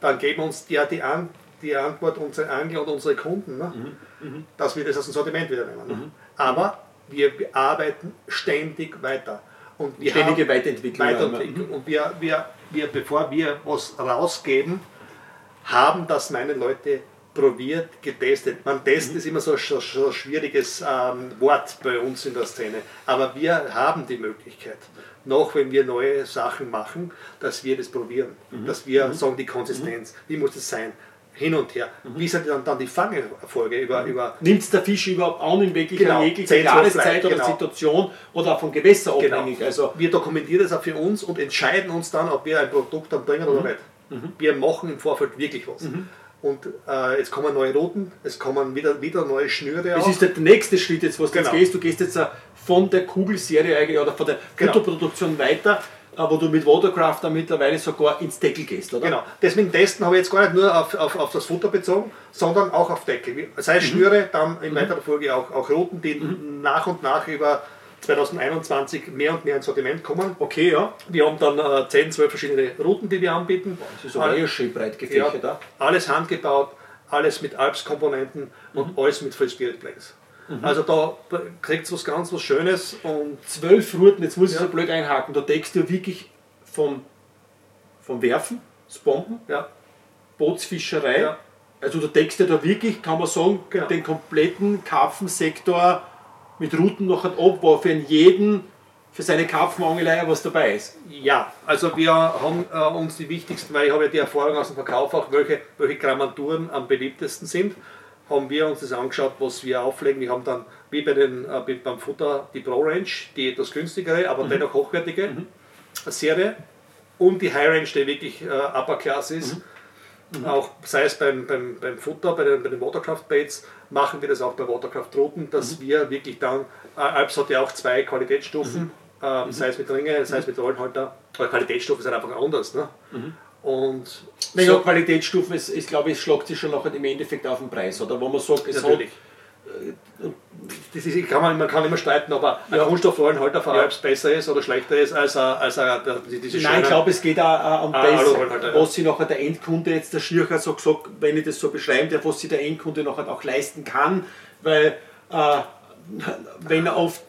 dann geben uns ja die, An die Antwort unsere Angler und unsere Kunden, ne? Mhm. mhm. dass wir das aus dem Sortiment wieder nehmen. Ne? Mhm. Aber wir arbeiten ständig weiter. Und wir Ständige haben Weiterentwicklung. Weiterentwicklung. Und wir, wir, wir, bevor wir was rausgeben, haben das meine Leute probiert, getestet. Man testet mhm. ist immer so ein, so ein schwieriges ähm, Wort bei uns in der Szene. Aber wir haben die Möglichkeit, noch wenn wir neue Sachen machen, dass wir das probieren. Mhm. Dass wir mhm. sagen, die Konsistenz, mhm. wie muss es sein, hin und her. Mhm. Wie sind dann, dann die Fangerfolge? Über, mhm. über Nimmt der Fisch überhaupt an in wirklich genau, jeglicher Jahreszeit oder genau. Situation oder auch vom Gewässer genau. abhängig? Also wir dokumentieren das auch für uns und entscheiden uns dann, ob wir ein Produkt dann bringen oder nicht. Wir machen im Vorfeld wirklich was. Und äh, jetzt kommen neue Routen, es kommen wieder, wieder neue Schnüre. Das auch. ist der nächste Schritt jetzt, was genau. du jetzt gehst. Du gehst jetzt äh, von der Kugelserie eigentlich oder von der genau. Weiter, wo du mit Watercraft dann mittlerweile sogar ins Deckel gehst, oder? Genau. Deswegen Testen habe ich jetzt gar nicht nur auf, auf, auf das Futter bezogen, sondern auch auf Deckel. Sei es mhm. Schnüre, dann in mhm. weiterer Folge auch, auch Routen, die mhm. nach und nach über 2021 mehr und mehr ins Sortiment kommen. Okay, ja. Wir haben dann äh, 10, 12 verschiedene Routen, die wir anbieten. Das ist aber eh schön breit gefächert. Ja, alles handgebaut, alles mit Alps-Komponenten mhm. und alles mit Free Spirit Planes. Mhm. Also da kriegt es was ganz was Schönes. Und zwölf Routen, jetzt muss ich so blöd einhaken, da deckst du wirklich vom, vom Werfen, das Bomben, ja. Bootsfischerei, ja. also du deckst ja da wirklich, kann man sagen, genau. den kompletten Karpfensektor mit Routen noch ab, wo für jeden für seine Karpfenangelei was dabei ist. Ja, also wir haben äh, uns die wichtigsten, weil ich habe ja die Erfahrung aus dem Verkauf auch, welche, welche Grammanturen am beliebtesten sind, haben wir uns das angeschaut, was wir auflegen. Wir haben dann, wie bei den, äh, beim Futter, die Pro Range, die etwas günstigere, aber mhm. dennoch hochwertige mhm. Serie und die High Range, die wirklich äh, Upper Class ist. Mhm. Mhm. Auch sei es beim, beim, beim Futter, bei den, bei den Watercraft Baits, machen wir das auch bei Watercraft Routen, dass mhm. wir wirklich dann, äh, Alps hat ja auch zwei Qualitätsstufen, mhm. ähm, sei es mit Ringe, sei es mit Rollenhalter, aber Qualitätsstufen sind einfach anders. Ne? Und naja, so, Qualitätsstufen ist, ist, glaube ich, schlagt sich schon noch im Endeffekt auf den Preis, oder wo man sagt, es natürlich. Hat, das ist, kann man, man kann immer streiten, ob ein ja. Kunststoffrollenhalter für ja. besser ist oder schlechter ist als, als, als diese Nein, ich glaube, es geht auch um ah, das, was sich nachher der Endkunde jetzt der Schircher so gesagt, wenn ich das so beschreiben darf, was sich der Endkunde nachher auch leisten kann, weil äh, wenn er oft,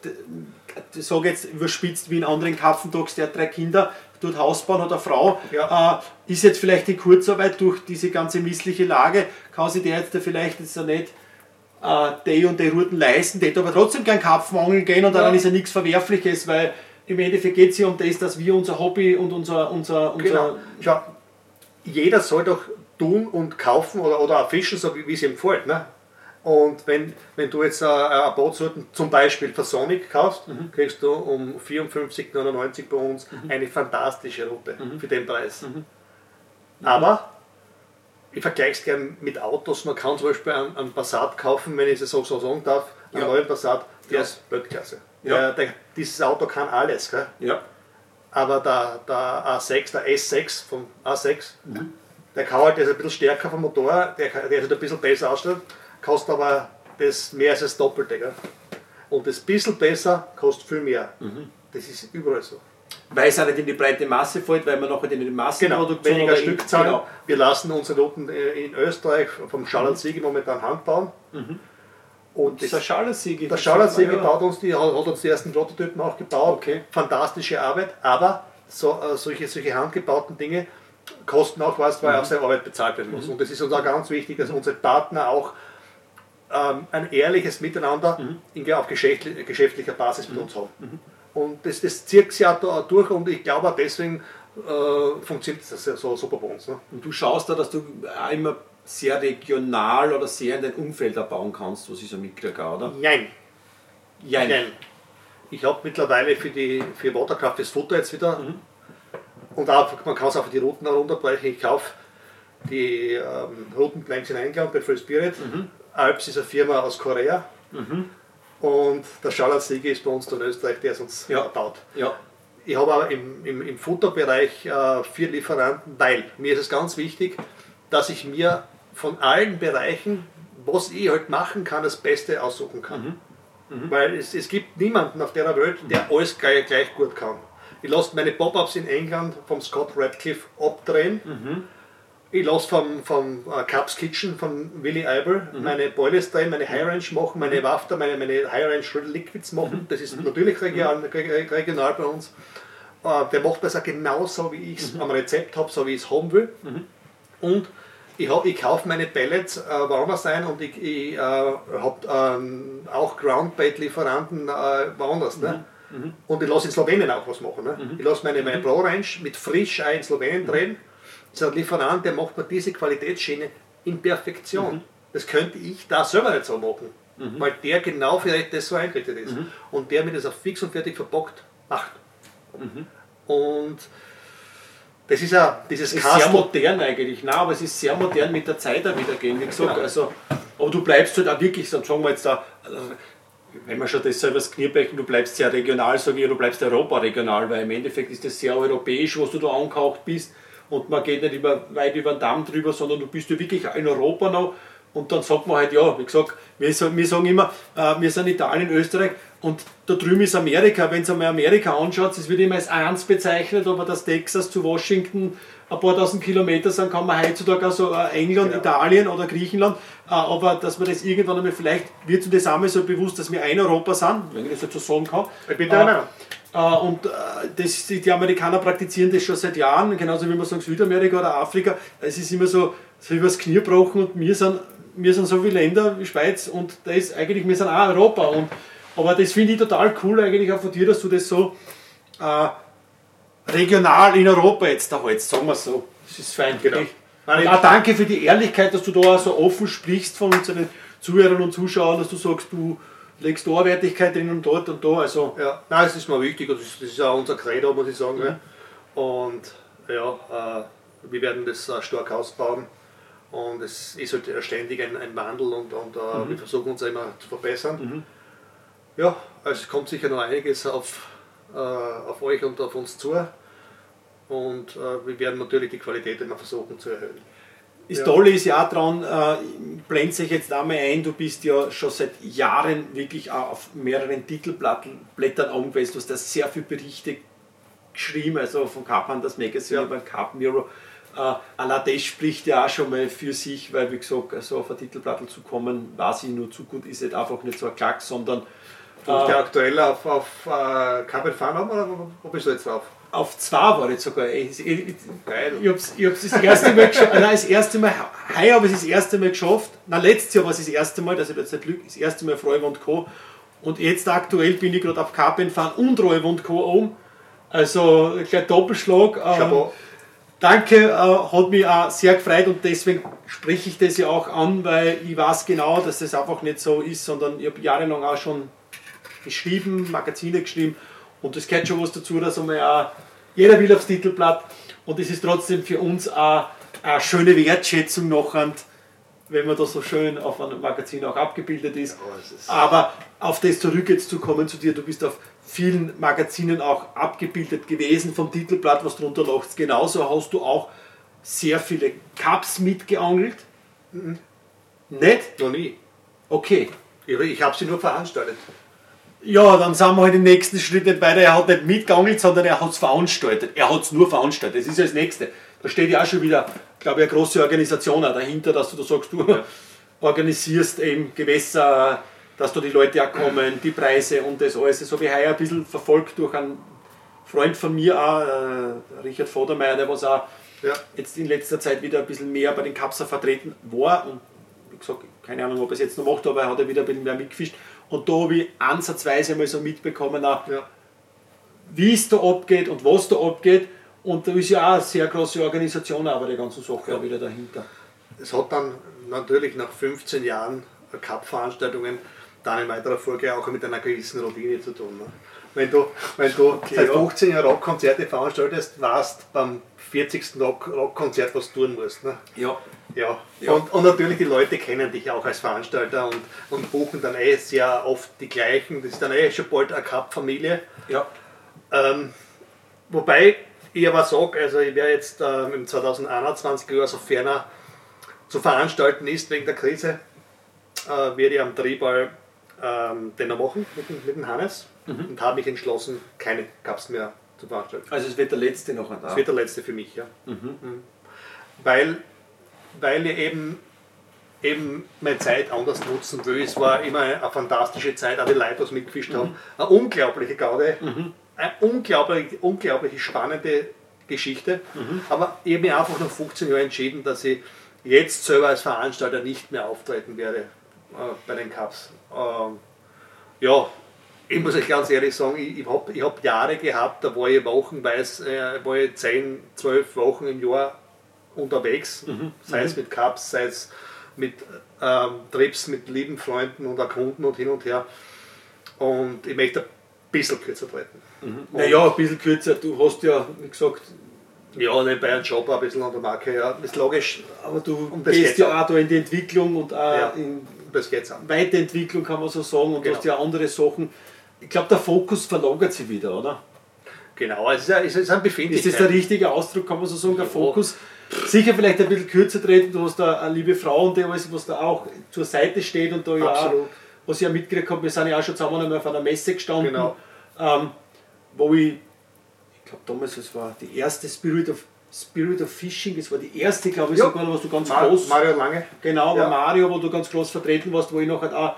ich sage jetzt überspitzt wie in anderen Kaffendogs, der hat drei Kinder, dort Haus bauen eine Frau, ja. äh, ist jetzt vielleicht in Kurzarbeit durch diese ganze missliche Lage, kann sich der jetzt da vielleicht jetzt nicht äh, die und die Routen leisten, die aber trotzdem gern Karpfenangeln gehen und ja. dann ist ja nichts Verwerfliches, weil im Endeffekt geht es ja um das, dass wir unser Hobby und unser. unser, unser genau. Schau, jeder soll doch tun und kaufen oder, oder auch fischen, so wie es ihm gefällt. Ne? Und wenn, wenn du jetzt äh, eine Bootsorten zum Beispiel für Sonic kaufst, mhm. kriegst du um 54,99 bei uns mhm. eine fantastische Route mhm. für den Preis. Mhm. Aber ich vergleiche es gerne mit Autos. Man kann zum Beispiel einen, einen Passat kaufen, wenn ich es so, so sagen darf, einen ja. neuen Passat, der ja. ist Weltklasse. Ja. Der, dieses Auto kann alles. Gell? Ja. Aber der, der A6, der S6 vom A6, mhm. der kann halt, der ist ein bisschen stärker vom Motor, der, der ist ein bisschen besser ausgestattet, kostet aber das mehr als das Doppelte. Gell? Und das bisschen besser kostet viel mehr. Mhm. Das ist überall so weil es auch nicht in die breite Masse fällt, weil man nachher in die Massenproduktion genau, weniger Stückzahlen. Genau. Wir lassen unsere Noten äh, in Österreich vom Schallersiege momentan handbauen. Mhm. Und das, der Schallersiege, der Schallersiege ja. baut uns die, hat uns die ersten Prototypen auch gebaut. Okay. Fantastische Arbeit, aber so, äh, solche, solche handgebauten Dinge kosten auch was, weil mhm. auch seine Arbeit bezahlt werden muss. Mhm. Und das ist uns auch ganz wichtig, dass unsere Partner auch ähm, ein ehrliches Miteinander mhm. auf geschäftlicher Basis mit mhm. uns haben. Mhm. Und das, das zieht sich auch durch und ich glaube auch deswegen äh, funktioniert das so super bei uns. Ne? Und du schaust da, dass du immer sehr regional oder sehr in dein Umfeld bauen kannst, was ich so mitkriege, oder? Nein. Jein. Nein. Ich habe mittlerweile für die für Watercraft das Futter jetzt wieder mhm. und auch, man kann es auch für die Routen herunterbrechen. Ich kaufe die ähm, Routenplanks in England bei Free Spirit. Mhm. Alps ist eine Firma aus Korea. Mhm. Und der Charlotte ist bei uns in Österreich, der es uns ja. baut. Ja. Ich habe aber im, im, im Futterbereich äh, vier Lieferanten, weil mir ist es ganz wichtig, dass ich mir von allen Bereichen, was ich halt machen kann, das Beste aussuchen kann. Mhm. Mhm. Weil es, es gibt niemanden auf der Welt, der alles gleich, gleich gut kann. Ich lasse meine Pop-Ups in England vom Scott Radcliffe abdrehen. Mhm ich lasse vom, vom uh, Cups Kitchen von Willy Eibel mhm. meine Boilers drehen, meine High Range machen, meine mhm. Wafter, meine, meine High Range Liquids machen. Mhm. Das ist mhm. natürlich regional, regional bei uns. Uh, der macht das auch genauso, wie ich es mhm. am Rezept habe, so wie ich es haben will. Mhm. Und ich, ich kaufe meine Pellets äh, woanders ein und ich, ich äh, habe ähm, auch Groundbait-Lieferanten äh, woanders. Ne? Und ich lasse in Slowenien auch was machen. Ne? Ich lasse meine, meine Pro Range mit frisch in Slowenien drehen so ein Lieferant, der macht mir diese Qualitätsschiene in Perfektion. Mhm. Das könnte ich da selber nicht so machen, mhm. weil der genau für das so eingerichtet ist. Mhm. Und der mir das auf fix und fertig verpackt macht. Mhm. Und das ist ja dieses ist sehr modern eigentlich, nein, aber es ist sehr modern mit der Zeit auch wieder gehen, wie gesagt. Genau. Also, aber du bleibst halt auch wirklich, sagen wir jetzt da, also, wenn man schon das selber das du bleibst sehr regional, sage ich, du bleibst Europa regional, weil im Endeffekt ist das sehr europäisch, was du da angehaucht bist und man geht nicht über, weit über den Damm drüber, sondern du bist ja wirklich in Europa noch und dann sagt man halt, ja, wie gesagt, wir, wir sagen immer, äh, wir sind Italien, Österreich, Und da drüben ist Amerika, wenn ihr mal Amerika anschaut, es wird immer als eins bezeichnet, aber das Texas zu Washington ein paar tausend Kilometer sind, kann man heutzutage also England, ja. Italien oder Griechenland, äh, aber dass man das irgendwann einmal, vielleicht wird uns das einmal so bewusst, dass wir ein Europa sind, wenn ich das jetzt so sagen kann. Ich bin der äh, und äh, das, die Amerikaner praktizieren das schon seit Jahren, genauso wie man sagt Südamerika oder Afrika. Es ist immer so, so übers Knie gebrochen und wir sind, wir sind so viele Länder wie Schweiz und da ist eigentlich, wir sind auch Europa. Und, aber das finde ich total cool eigentlich auch von dir, dass du das so äh, regional in Europa jetzt da hältst, sagen wir es so. Das ist fein. Genau. Und auch danke für die Ehrlichkeit, dass du da so offen sprichst von unseren Zuhörern und Zuschauern, dass du sagst, du legst da Wertigkeit drin und dort und da. Also ja, nein, es ist mir wichtig und das ist auch unser Credo, muss ich sagen. Mhm. Und ja, äh, wir werden das äh, stark ausbauen. Und es ist halt ständig ein, ein Wandel und, und äh, mhm. wir versuchen uns immer zu verbessern. Mhm. Ja, also es kommt sicher noch einiges auf, äh, auf euch und auf uns zu. Und äh, wir werden natürlich die Qualität immer versuchen zu erhöhen. Das ja. Tolle ist ja auch daran, äh, blende sich jetzt einmal ein, du bist ja schon seit Jahren wirklich auch auf mehreren Titelblättern angewiesen, du hast da sehr viele Berichte geschrieben, also von Carpan, das Magazine, ja. beim Carp Mirror. Äh, allein das spricht ja auch schon mal für sich, weil wie gesagt, also auf ein Titelblatt zu kommen, weiß ich nur zu gut, ist halt einfach nicht so ein Klack, sondern. Äh, ja aktuell auf, auf äh, Carpet Farm oder wo bist du jetzt drauf? Auf zwei war ich sogar. Ich, ich, ich, ich habe es das erste Mal geschafft. Nein, das erste Mal, heuer habe ich es das erste Mal geschafft. Nein, letztes Jahr war es das erste Mal, dass ich jetzt Glück, das erste Mal auf und Co. Und jetzt aktuell bin ich gerade auf Carpen fahren und und Co. um. Also gleich Doppelschlag. Ähm, danke, äh, hat mich auch sehr gefreut und deswegen spreche ich das ja auch an, weil ich weiß genau, dass das einfach nicht so ist, sondern ich habe jahrelang auch schon geschrieben, Magazine geschrieben und das gehört schon was dazu, dass einmal auch jeder will aufs Titelblatt. Und es ist trotzdem für uns auch eine schöne Wertschätzung noch, wenn man da so schön auf einem Magazin auch abgebildet ist. Aber auf das zurück jetzt zu kommen zu dir, du bist auf vielen Magazinen auch abgebildet gewesen vom Titelblatt, was drunter lacht. Genauso hast du auch sehr viele Cups mitgeangelt. Mhm. Nicht? Noch nie. Okay. Ich, ich habe sie nur veranstaltet. Ja, dann sind wir halt im nächsten Schritt nicht weiter. Er hat nicht mitgeangelt, sondern er hat es veranstaltet. Er hat es nur veranstaltet. Das ist ja das Nächste. Da steht ja auch schon wieder, glaube ich, eine große Organisation dahinter, dass du da sagst, du ja. organisierst eben Gewässer, dass da die Leute auch kommen, die Preise und das alles. Das habe ich heuer ein bisschen verfolgt durch einen Freund von mir auch, äh, Richard Vodermeier, der was auch ja. jetzt in letzter Zeit wieder ein bisschen mehr bei den Kapser vertreten war und wie gesagt, keine Ahnung, ob er es jetzt noch macht, aber er hat ja wieder ein bisschen mehr mitgefischt. Und da habe ich ansatzweise mal so mitbekommen, auch, ja. wie es da abgeht und was da abgeht. Und da ist ja auch eine sehr große Organisation aber die ganze Sache ja. wieder dahinter. Es hat dann natürlich nach 15 Jahren Cup-Veranstaltungen dann in weiterer Folge auch mit einer gewissen Routine zu tun. Ne? Wenn du, wenn du okay, seit 15 Jahren Rockkonzerte veranstaltest, warst beim 40. Rockkonzert, was du tun musst. Ne? Ja. Ja, ja. Und, und, natürlich die Leute kennen dich auch als Veranstalter und, und buchen dann eh sehr oft die gleichen. Das ist dann eh schon bald eine Cup-Familie. Ja. Ähm, wobei ich aber sage, also ich werde jetzt ähm, im 2021 Jahr, sofern er zu veranstalten ist wegen der Krise, äh, werde ich am Drehball ähm, den noch machen mit, mit dem Hannes mhm. und habe mich entschlossen, keine Cups mehr zu veranstalten. Also es wird der letzte noch an Es wird der letzte für mich, ja. Mhm. Mhm. Weil weil ich eben, eben meine Zeit anders nutzen will. Es war immer eine fantastische Zeit, auch die Leute, die mitgefischt haben. Mhm. Eine unglaubliche Gaude, mhm. eine unglaublich, unglaublich spannende Geschichte. Aber ich habe mich einfach nach 15 Jahren entschieden, dass ich jetzt selber als Veranstalter nicht mehr auftreten werde äh, bei den Cups. Ähm, ja, ich muss euch ganz ehrlich sagen, ich, ich habe ich hab Jahre gehabt, da war ich wochenweise, äh, war ich 10, 12 Wochen im Jahr unterwegs, mhm. sei es mhm. mit Cups, sei es mit ähm, Trips mit lieben Freunden und Kunden und hin und her. Und ich möchte ein bisschen kürzer treten. Mhm. Naja, ein bisschen kürzer. Du hast ja, wie gesagt, ja, nebenbei einen Job ein bisschen an der Marke, ja, das ist logisch. Aber du um gehst ja auch da in die Entwicklung und auch ja, in an. Weiterentwicklung, kann man so sagen, und genau. du hast ja andere Sachen. Ich glaube, der Fokus verlagert sich wieder, oder? Genau, es ist, ein, es ist ein Befindlichkeit. Ist das der richtige Ausdruck, kann man so sagen, der Fokus sicher vielleicht ein bisschen kürzer treten, du hast da eine liebe Frau und der alles, was da auch zur Seite steht und da ja Absolut. was ich ja mitgekriegt habe, wir sind ja auch schon zusammen einmal auf einer Messe gestanden, Genau. ähm, wo ich, ich glaube damals, das war die erste Spirit of, Spirit of Fishing, das war die erste, glaube ich, Ja. sogar, was du ganz Mar groß, Mario Lange. genau, Ja. Mario, wo du ganz groß vertreten warst, wo ich nachher auch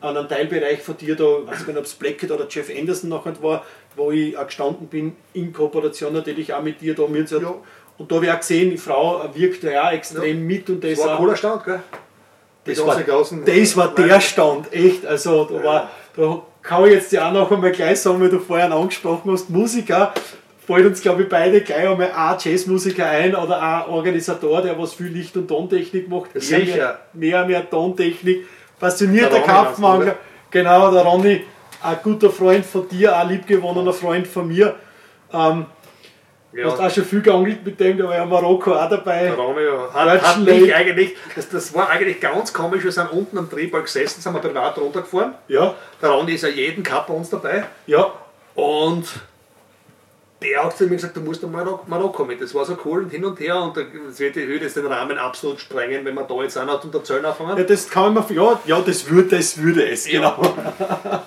an einem Teilbereich von dir, da, weiß ich nicht, ob es Blackett oder Jeff Anderson nachher war, wo ich auch gestanden bin, in Kooperation natürlich auch mit dir da. Haben Ja. Und da habe ich auch gesehen, die Frau wirkt ja auch extrem mit und das, Das war ein cooler Stand, gell? Das war, das war der Stand, echt. Also da, war, da kann ich jetzt ja auch noch einmal gleich sagen, weil du vorhin angesprochen hast, Musiker, fällt uns glaube ich beide gleich einmal ein Jazzmusiker ein oder ein Organisator, der was viel Licht- und Tontechnik macht. Ja, sicher. Mehr, mehr, mehr Tontechnik. Passionierter Der meinst Genau, der Ronny, ein guter Freund von dir, ein liebgewonnener Freund von mir. Ähm, Du hast Ja, auch schon viel geangelt mit dem, da war ja Marokko auch dabei. der Ronny hat, hat Ratschen mich eigentlich, das, das war eigentlich ganz komisch, wir sind unten am Drehball gesessen, sind wir privat runtergefahren. Ja, Der Ronny ist ja jeden Cup bei uns dabei. ja, Und der hat zu mir gesagt, du musst nach Marok Marokko mit. Das war so cool und hin und her und das wird, würde jetzt den Rahmen absolut sprengen, wenn wir da jetzt noch zum Erzählen anfangen. Ja, das kann man, ja, ja, das würde, das würde es, genau.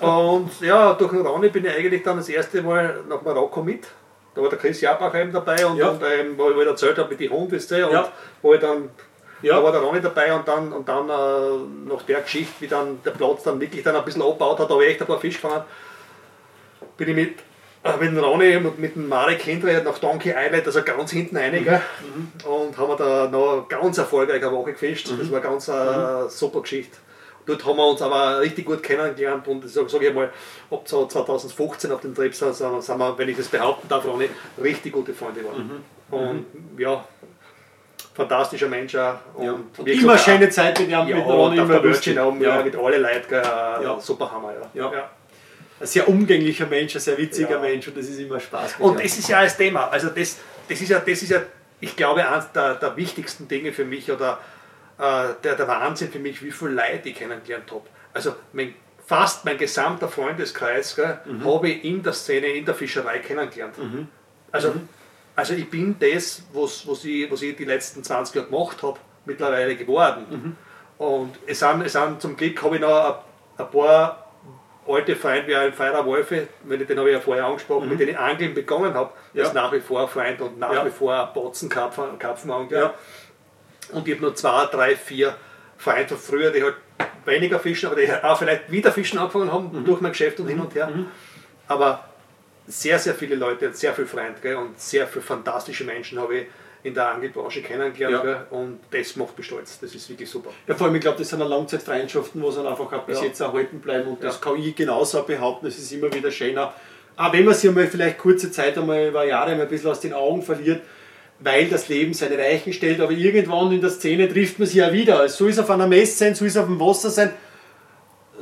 Und ja, durch den Ronny bin ich eigentlich dann das erste Mal nach Marokko mit. Da war der Chris Jabach eben dabei und, Ja. und ähm, wo ich halt erzählt habe mit den Hunden, wisst ihr, und Ja. wo ich dann, Ja. da war der Ronny dabei und dann, und dann äh, nach der Geschichte, wie dann der Platz dann wirklich dann ein bisschen abgebaut hat, da habe ich echt ein paar Fisch gefangen, bin ich mit, mit dem Ronny und mit dem Marek Hindre nach Donkey Island, also ganz hinten rein, gell, und haben wir da noch eine ganz erfolgreiche Woche gefischt. Das war ganz eine super Geschichte. Dort haben wir uns aber richtig gut kennengelernt und sage sag ich mal, ab so 2015 auf dem Trip sind, sind sind wir, wenn ich das behaupten darf, Ronny, richtig gute Freunde geworden. Und ja, fantastischer Mensch auch. Und, Ja. Und immer schöne Zeit mit ihm, ja, mit Ronny, immer lustig. Oben, Ja. mit allen Leuten, gell, Ja. super Hammer. Ja. Ja. Ein sehr umgänglicher Mensch, ein sehr witziger Ja. Mensch und das ist immer Spaß. Und das ist ja das Thema. Also das, das ist ja, das ist ja, ich glaube, eines der, der wichtigsten Dinge für mich oder äh, der, der Wahnsinn für mich, wie viel Leute ich kennengelernt habe. Also mein, fast mein gesamter Freundeskreis gell, Mhm. habe ich in der Szene, in der Fischerei kennengelernt. Also, Mhm. also ich bin das, was, was, ich, was ich die letzten 20 Jahre gemacht habe, mittlerweile geworden. Mhm. Und es sind, es sind zum Glück habe ich noch ein, ein paar alte Freunde wie ein Feirer Wolfe, den habe ich ja vorher angesprochen, mit denen ich Angeln begonnen habe, Mhm. Ja. ist nach wie vor ein Freund und nach Ja. wie vor ein Botzenkarpfen Karpfenangler. Ja. Und ich habe nur zwei, drei, vier Freunde von früher, die halt weniger fischen, aber die auch vielleicht wieder fischen angefangen haben Mhm. durch mein Geschäft und hin und her. Aber sehr, sehr viele Leute, sehr viele Freunde gell, und sehr viele fantastische Menschen habe ich in der Angelbranche kennengelernt Ja. und das macht mich stolz. Das ist wirklich super. Ja, vor allem, ich glaube, das sind Langzeitfreundschaften, wo sie dann einfach auch bis Ja. jetzt erhalten bleiben und das kann ich genauso behaupten, es ist immer wieder schöner. Auch wenn man sie einmal vielleicht kurze Zeit einmal über Jahre mal ein bisschen aus den Augen verliert, weil das Leben seine Reichen stellt, aber irgendwann in der Szene trifft man sie ja wieder. So ist auf einer Messe sein, so ist auf dem Wasser sein,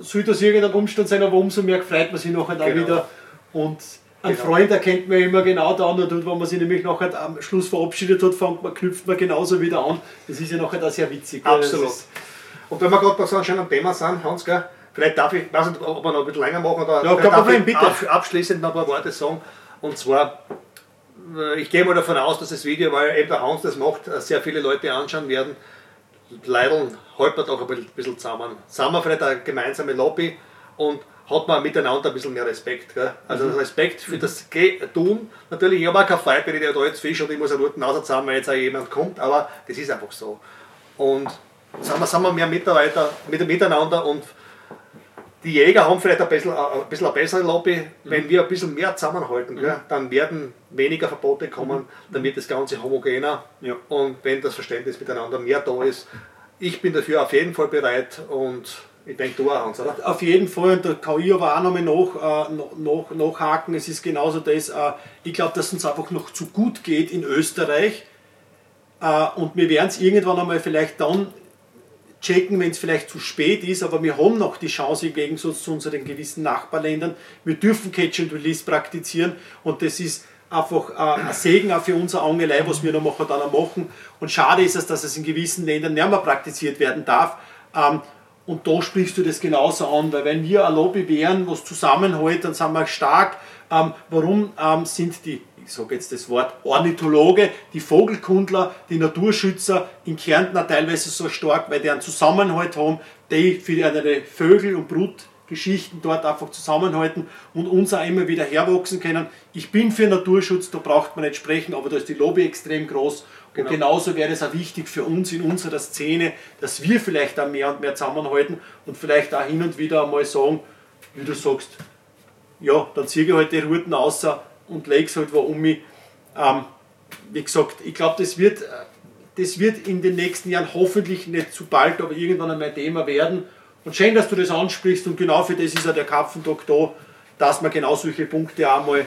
soll das irgendein Umstand sein, aber umso mehr freut man sich nachher dann Genau. wieder. Und einen Genau. Freund erkennt man immer genau da und wo man sich nämlich nachher am Schluss verabschiedet hat, fängt man, knüpft man genauso wieder an. Das ist ja nachher da sehr witzig. Absolut. Und wenn wir gerade bei so einem schönen Thema sind, Hans, gell, vielleicht darf ich, weiß nicht, ob wir noch ein bisschen länger machen oder Ja, kein Problem, bitte. ab- abschließend noch ein paar Worte sagen. Und zwar, äh, ich gehe mal davon aus, dass das Video, weil eben der Hans das macht, äh, sehr viele Leute anschauen werden. Leider holpert auch ein bisschen- bisschen zusammen. Sind wir vielleicht eine gemeinsame Lobby und hat man miteinander ein bisschen mehr Respekt. Gell? Also Mhm. Respekt für das Ge Tun. Natürlich, ich habe auch keinen Fight, wenn ich da jetzt fisch und ich muss ja dort rauszusammeln, weil jetzt auch jemand kommt, aber das ist einfach so. Und sind wir, sind wir mehr Mitarbeiter mit, miteinander und die Jäger haben vielleicht ein bisschen, ein bisschen eine bessere Lobby. Wenn wir ein bisschen mehr zusammenhalten, gell, dann werden weniger Verbote kommen, dann wird das Ganze homogener. Ja. Und wenn das Verständnis miteinander mehr da ist, ich bin dafür auf jeden Fall bereit und ich denke, du auch, Hans, oder? Auf jeden Fall, und da kann ich aber auch nochmal nach, äh, nach, nachhaken, es ist genauso das, äh, ich glaube, dass es uns einfach noch zu gut geht in Österreich äh, und wir werden es irgendwann einmal vielleicht dann checken, wenn es vielleicht zu spät ist, aber wir haben noch die Chance im Gegensatz zu unseren gewissen Nachbarländern. Wir dürfen Catch and Release praktizieren und das ist einfach äh, ein Segen auch für unsere Angelei, was wir noch machen, dann auch machen. Und schade ist es, dass es in gewissen Ländern nicht mehr praktiziert werden darf. Ähm, und da sprichst du das genauso an, weil wenn wir ein Lobby wären, was zusammenhält, dann sind wir stark. Ähm, warum ähm, sind die ich sage jetzt das Wort Ornithologe, die Vogelkundler, die Naturschützer in Kärnten auch teilweise so stark, weil die einen Zusammenhalt haben, die für ihre Vögel und Brutgeschichten dort einfach zusammenhalten und uns auch immer wieder herwachsen können. Ich bin für Naturschutz, da braucht man nicht sprechen, aber da ist die Lobby extrem groß. Genau. Und genauso wäre es auch wichtig für uns in unserer Szene, dass wir vielleicht auch mehr und mehr zusammenhalten und vielleicht auch hin und wieder einmal sagen, wie du sagst, ja, dann ziehe ich halt die Routen außer und lege es halt wo um mich. Ähm, wie gesagt, ich glaube, das wird, das wird in den nächsten Jahren hoffentlich nicht zu bald, aber irgendwann einmal Thema werden. Und schön, dass du das ansprichst und genau für das ist ja der Kapfentag da, dass man genau solche Punkte auch mal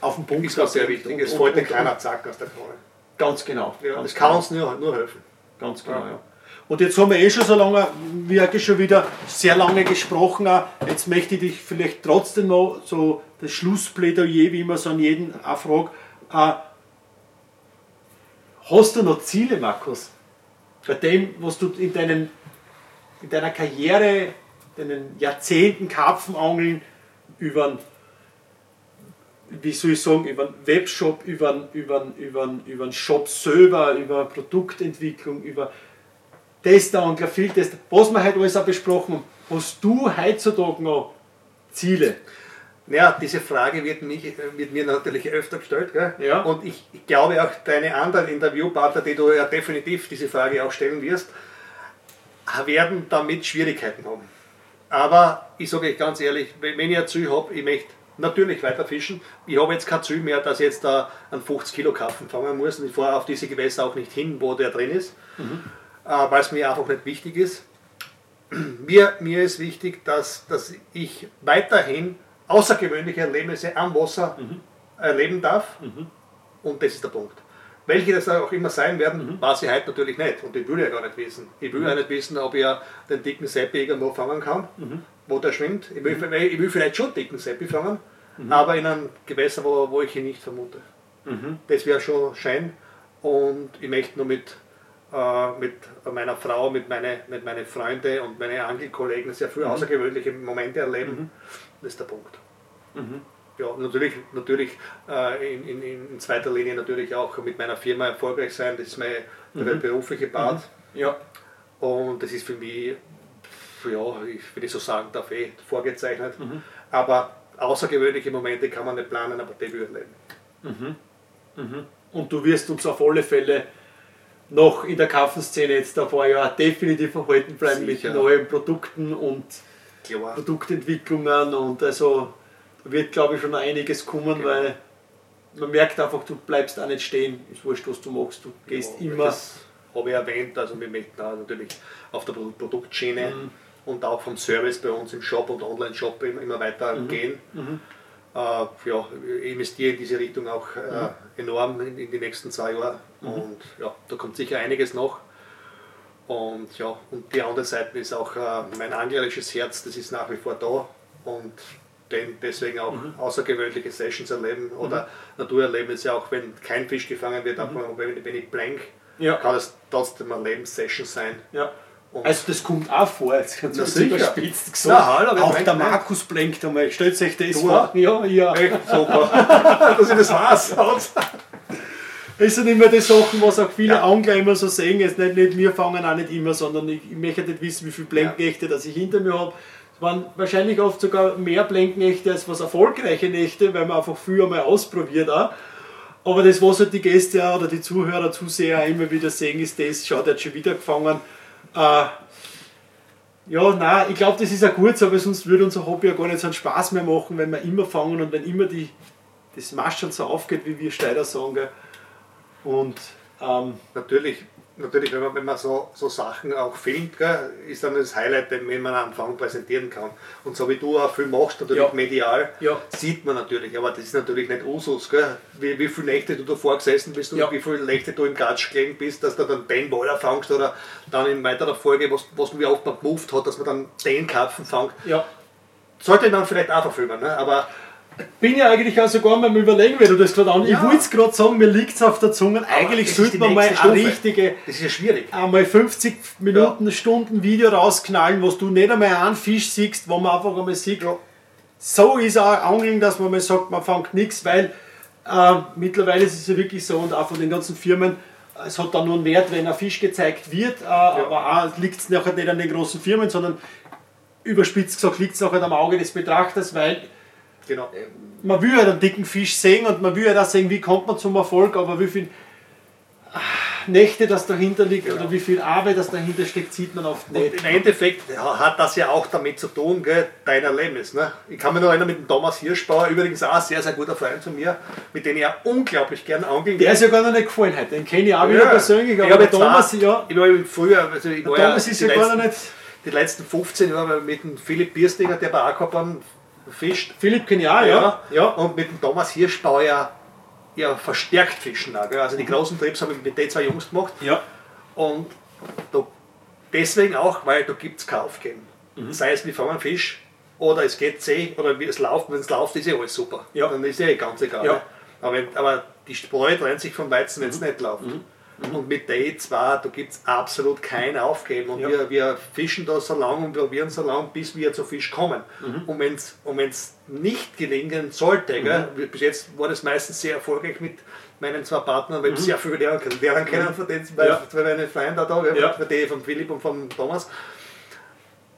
auf den Punkt ist. Das sehr wichtig. Es fällt ein kleiner Zack aus der Krone. Ganz genau. Ja, ganz das kann genau. uns nur, nur helfen. Ganz genau, ja. ja. Und jetzt haben wir eh schon so lange, wirklich schon wieder sehr lange gesprochen. Jetzt möchte ich dich vielleicht trotzdem noch so das Schlussplädoyer, wie immer so an jeden auch frage. Äh, hast du noch Ziele, Markus? Bei dem, was du in, deinen, in deiner Karriere, deinen Jahrzehnten Karpfenangeln über wie soll ich sagen, über einen Webshop, über einen, über einen, über einen, über einen Shop selber, über Produktentwicklung, über Tester und Graphil-Tester, was wir heute alles auch besprochen haben. Hast du heutzutage noch Ziele? Naja, diese Frage wird, mich, wird mir natürlich öfter gestellt. Gell? Ja. Und ich, ich glaube auch deine anderen Interviewpartner, die du ja definitiv diese Frage auch stellen wirst, werden damit Schwierigkeiten haben. Aber ich sage euch ganz ehrlich, wenn ich ein Ziel habe, ich möchte natürlich weiter fischen. Ich habe jetzt kein Ziel mehr, dass ich jetzt da einen 50 Kilo Karpfen fangen muss und ich fahre auf diese Gewässer auch nicht hin, wo der drin ist, mhm. äh, weil es mir einfach nicht wichtig ist. Mir, mir ist wichtig, dass, dass ich weiterhin außergewöhnliche Erlebnisse am Wasser mhm. erleben darf mhm. und das ist der Punkt. Welche das auch immer sein werden, mhm. weiß ich heute natürlich nicht und ich will ja gar nicht wissen. Ich will mhm. ja nicht wissen, ob ich den dicken Seppi irgendwo fangen kann. Wo der schwimmt. Ich will, mhm. ich will vielleicht schon dicken Seppi fangen, mhm. aber in einem Gewässer, wo, wo ich ihn nicht vermute. Mhm. Das wäre schon Schein und ich möchte nur mit, äh, mit meiner Frau, mit meinen mit meine Freunden und meinen Angelkollegen sehr viele mhm. außergewöhnliche Momente erleben. Mhm. Das ist der Punkt. Mhm. Ja, natürlich, natürlich äh, in, in, in, zweiter Linie natürlich auch mit meiner Firma erfolgreich sein, das ist mein berufliche Part. Ja. Und das ist für mich ja, ich, wenn ich so sagen darf, eh vorgezeichnet. Mhm. Aber außergewöhnliche Momente kann man nicht planen, aber die wir erleben. Mhm. Mhm. Und du wirst uns auf alle Fälle noch in der Kaffenszene jetzt ein paar Jahre definitiv erhalten bleiben Sicher. mit neuen Produkten und Klar. Produktentwicklungen und also wird glaube ich schon einiges kommen, genau. weil man merkt einfach, du bleibst auch nicht stehen, ist wurscht, was du machst, du gehst ja, immer. Das habe ich erwähnt, also wir möchten auch natürlich auf der Produktschiene mhm und auch vom Service bei uns im Shop und Online-Shop immer weiter mhm. gehen. Mhm. Äh, ja, ich investiere in diese Richtung auch äh, mhm. enorm in, in, die nächsten zwei Jahre mhm. und ja, da kommt sicher einiges noch. Und ja, und die andere Seite ist auch äh, mein anglerisches Herz, das ist nach wie vor da und den deswegen auch mhm. außergewöhnliche Sessions erleben oder mhm. Naturerlebnisse, auch wenn kein Fisch gefangen wird, auch wenn, wenn ich blank, ja. kann es trotzdem eine Lebenssession sein. Ja. Also das kommt auch vor, jetzt ganz das überspitzt gesagt. Na, hallo, auch der Markus blinkt einmal. Stellt euch das vor? Ja, ja. Echt super. Dass ich das weiß. Das sind immer die Sachen, was auch viele ja. Angler immer so sehen. Jetzt nicht, nicht wir fangen auch nicht immer, sondern ich, ich möchte nicht wissen, wie viele Blenkenächte ja. ich hinter mir habe. Es waren wahrscheinlich oft sogar mehr Blenkenächte als was erfolgreiche Nächte, weil man einfach früher mal ausprobiert auch. Aber das, was halt die Gäste oder die Zuhörer, Zuseher immer wieder sehen, ist das, schaut, er hat schon wieder gefangen äh, ja, nein, ich glaube, das ist auch gut aber sonst würde unser Hobby ja gar nicht so einen Spaß mehr machen, wenn wir immer fangen und wenn immer die, das Maschen so aufgeht, wie wir Steider sagen. Und ähm, natürlich natürlich, wenn man, wenn man so, so Sachen auch filmt, gell, ist dann das Highlight, wenn man am Anfang präsentieren kann. Und so wie du auch viel machst, natürlich ja. medial, ja. sieht man natürlich, aber das ist natürlich nicht Usus, gell? Wie, wie viele Nächte du davor gesessen bist und ja. wie viele Nächte du im Gatsch gelegen bist, dass du dann den Baller fangst oder dann in weiterer Folge, was, was wie oft man gemoved hat, dass man dann den Karpfen fängt. Ja. Sollte man vielleicht auch verfilmen, ne? aber bin ja eigentlich auch sogar mal Überlegen, wenn du das gerade an. Ja. Ich wollte es gerade sagen, mir liegt es auf der Zunge. Eigentlich sollte man mal eine richtige. Das ist ja schwierig. Einmal 50 Minuten, ja. Stunden Video rausknallen, was du nicht einmal einen Fisch siehst, wo man einfach einmal sieht. Ja. So ist auch Angeln, dass man mal sagt, man fängt nichts, weil Äh, mittlerweile ist es ja wirklich so und auch von den ganzen Firmen, es hat dann nur einen Wert, wenn ein Fisch gezeigt wird, äh, aber auch liegt es nachher nicht an den großen Firmen, sondern überspitzt gesagt liegt es nachher am Auge des Betrachters, weil genau. man will halt einen dicken Fisch sehen und man will halt auch sehen, wie kommt man zum Erfolg, aber wie viel Nächte das dahinter liegt genau. oder wie viel Arbeit das dahinter steckt, sieht man oft nicht. Und Im Endeffekt hat das ja auch damit zu tun, gell, dein Erlebnis. Ne? Ich kann mich noch erinnern mit dem Thomas Hirschbauer, übrigens auch ein sehr, sehr guter Freund von mir, mit dem ich auch unglaublich gern angeln Der ist ja gar noch nicht gefallen heute, den kenne ich auch ja, wieder persönlich, aber der Thomas, ja. Ich war früher, also ich war Thomas ja, ist ja letzten, gar noch nicht. Die letzten 15 Jahre mit dem Philipp Bierstinger, der bei Aquapan fischt. Philipp auch, ja. ja. Und mit dem Thomas Hirschbauer ja verstärkt fischen. Auch, Also die großen Trips habe ich mit den zwei Jungs gemacht. Ja. Und da, deswegen auch, weil da gibt es kein Aufgeben. Mhm. Sei es, wir fangen Fisch oder es geht zäh oder wie es läuft. Wenn es läuft, ist ja alles super. Ja. Dann ist ja eh ganz egal. Ja. Aber, aber die Spreu trennt sich vom Weizen, wenn es mhm. nicht läuft. Mhm. Und mit Day 2, da gibt es absolut kein Aufgeben. Und ja. wir, wir fischen da so lange und probieren so lange, bis wir zu Fisch kommen. Mhm. Und wenn es und nicht gelingen sollte, mhm. bis jetzt war das meistens sehr erfolgreich mit meinen zwei Partnern, weil wir mhm. sehr viel lernen, lernen können mhm. von den zwei, ja. meine Freunde da, ja. von, die, von Philipp und von Thomas.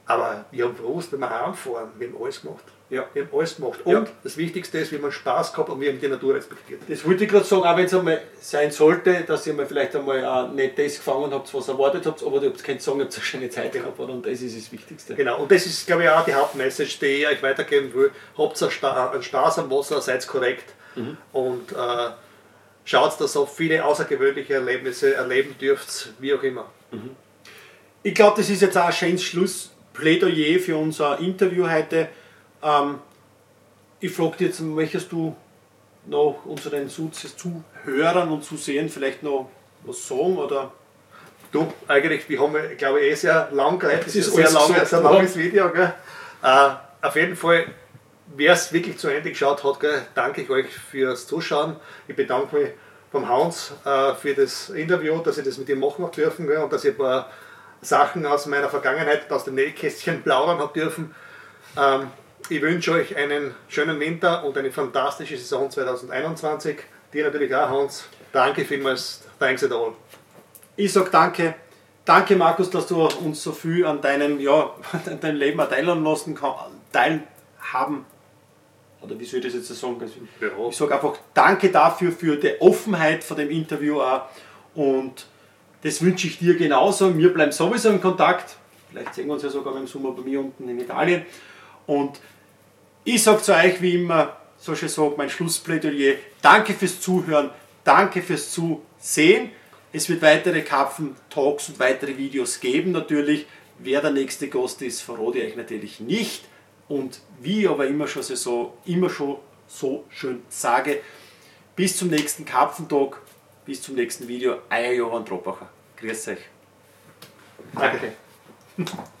Aber wir haben gewusst, wenn wir heimfahren, wir haben alles gemacht. Ja. Wir haben alles gemacht. Und ja. das Wichtigste ist, wir haben Spaß gehabt und wir haben die Natur respektiert. Das wollte ich gerade sagen, auch wenn es einmal sein sollte, dass ihr mal vielleicht einmal auch nicht das gefangen habt, was ihr erwartet habt, aber ihr könnt sagen, ihr habt eine schöne Zeit gehabt und das ist das Wichtigste. Genau, und das ist, glaube ich, auch die Hauptmessage, die ich euch weitergeben will. Habt einen Spaß am Wasser, seid korrekt mhm. und äh, schaut, dass ihr viele außergewöhnliche Erlebnisse erleben dürft, wie auch immer. Mhm. Ich glaube, das ist jetzt auch ein schönes Schlussplädoyer für unser Interview heute. Ähm, ich frage dich jetzt, möchtest du noch unseren Zuhörern und Zusehern vielleicht noch was sagen? Oder? Du, eigentlich, wir haben, glaube ich, eh sehr lang geredet. Das ist ein sehr, lange, sehr langes Video. Gell? Äh, auf jeden Fall, wer es wirklich zu Ende geschaut hat, gell, danke ich euch fürs Zuschauen. Ich bedanke mich vom Hans äh, für das Interview, dass ich das mit ihm machen habe dürfen gell, und dass ich ein paar Sachen aus meiner Vergangenheit, aus dem Nähkästchen plaudern habe dürfen. Ähm, ich wünsche euch einen schönen Winter und eine fantastische Saison 2021. Dir natürlich auch, Hans. Danke vielmals. Thanks at all. Ich sage danke. Danke, Markus, dass du uns so viel an deinem, ja, an deinem Leben teilen lassen teilhaben. Oder wie soll ich das jetzt sagen? Also. Ich sage einfach danke dafür, für die Offenheit von dem Interview auch. Und das wünsche ich dir genauso. Wir bleiben sowieso in Kontakt. Vielleicht sehen wir uns ja sogar im Sommer bei mir unten in Italien. Und ich sage zu euch wie immer, so schön sagt mein Schlussplädoyer, danke fürs Zuhören, danke fürs Zusehen. Es wird weitere Karpfen-Talks und weitere Videos geben natürlich. Wer der nächste Gast ist, verrate ich euch natürlich nicht. Und wie aber immer schon so, immer schon so schön sage, bis zum nächsten Karpfentag, bis zum nächsten Video, euer Johann Troppacher. Grüß euch. Danke.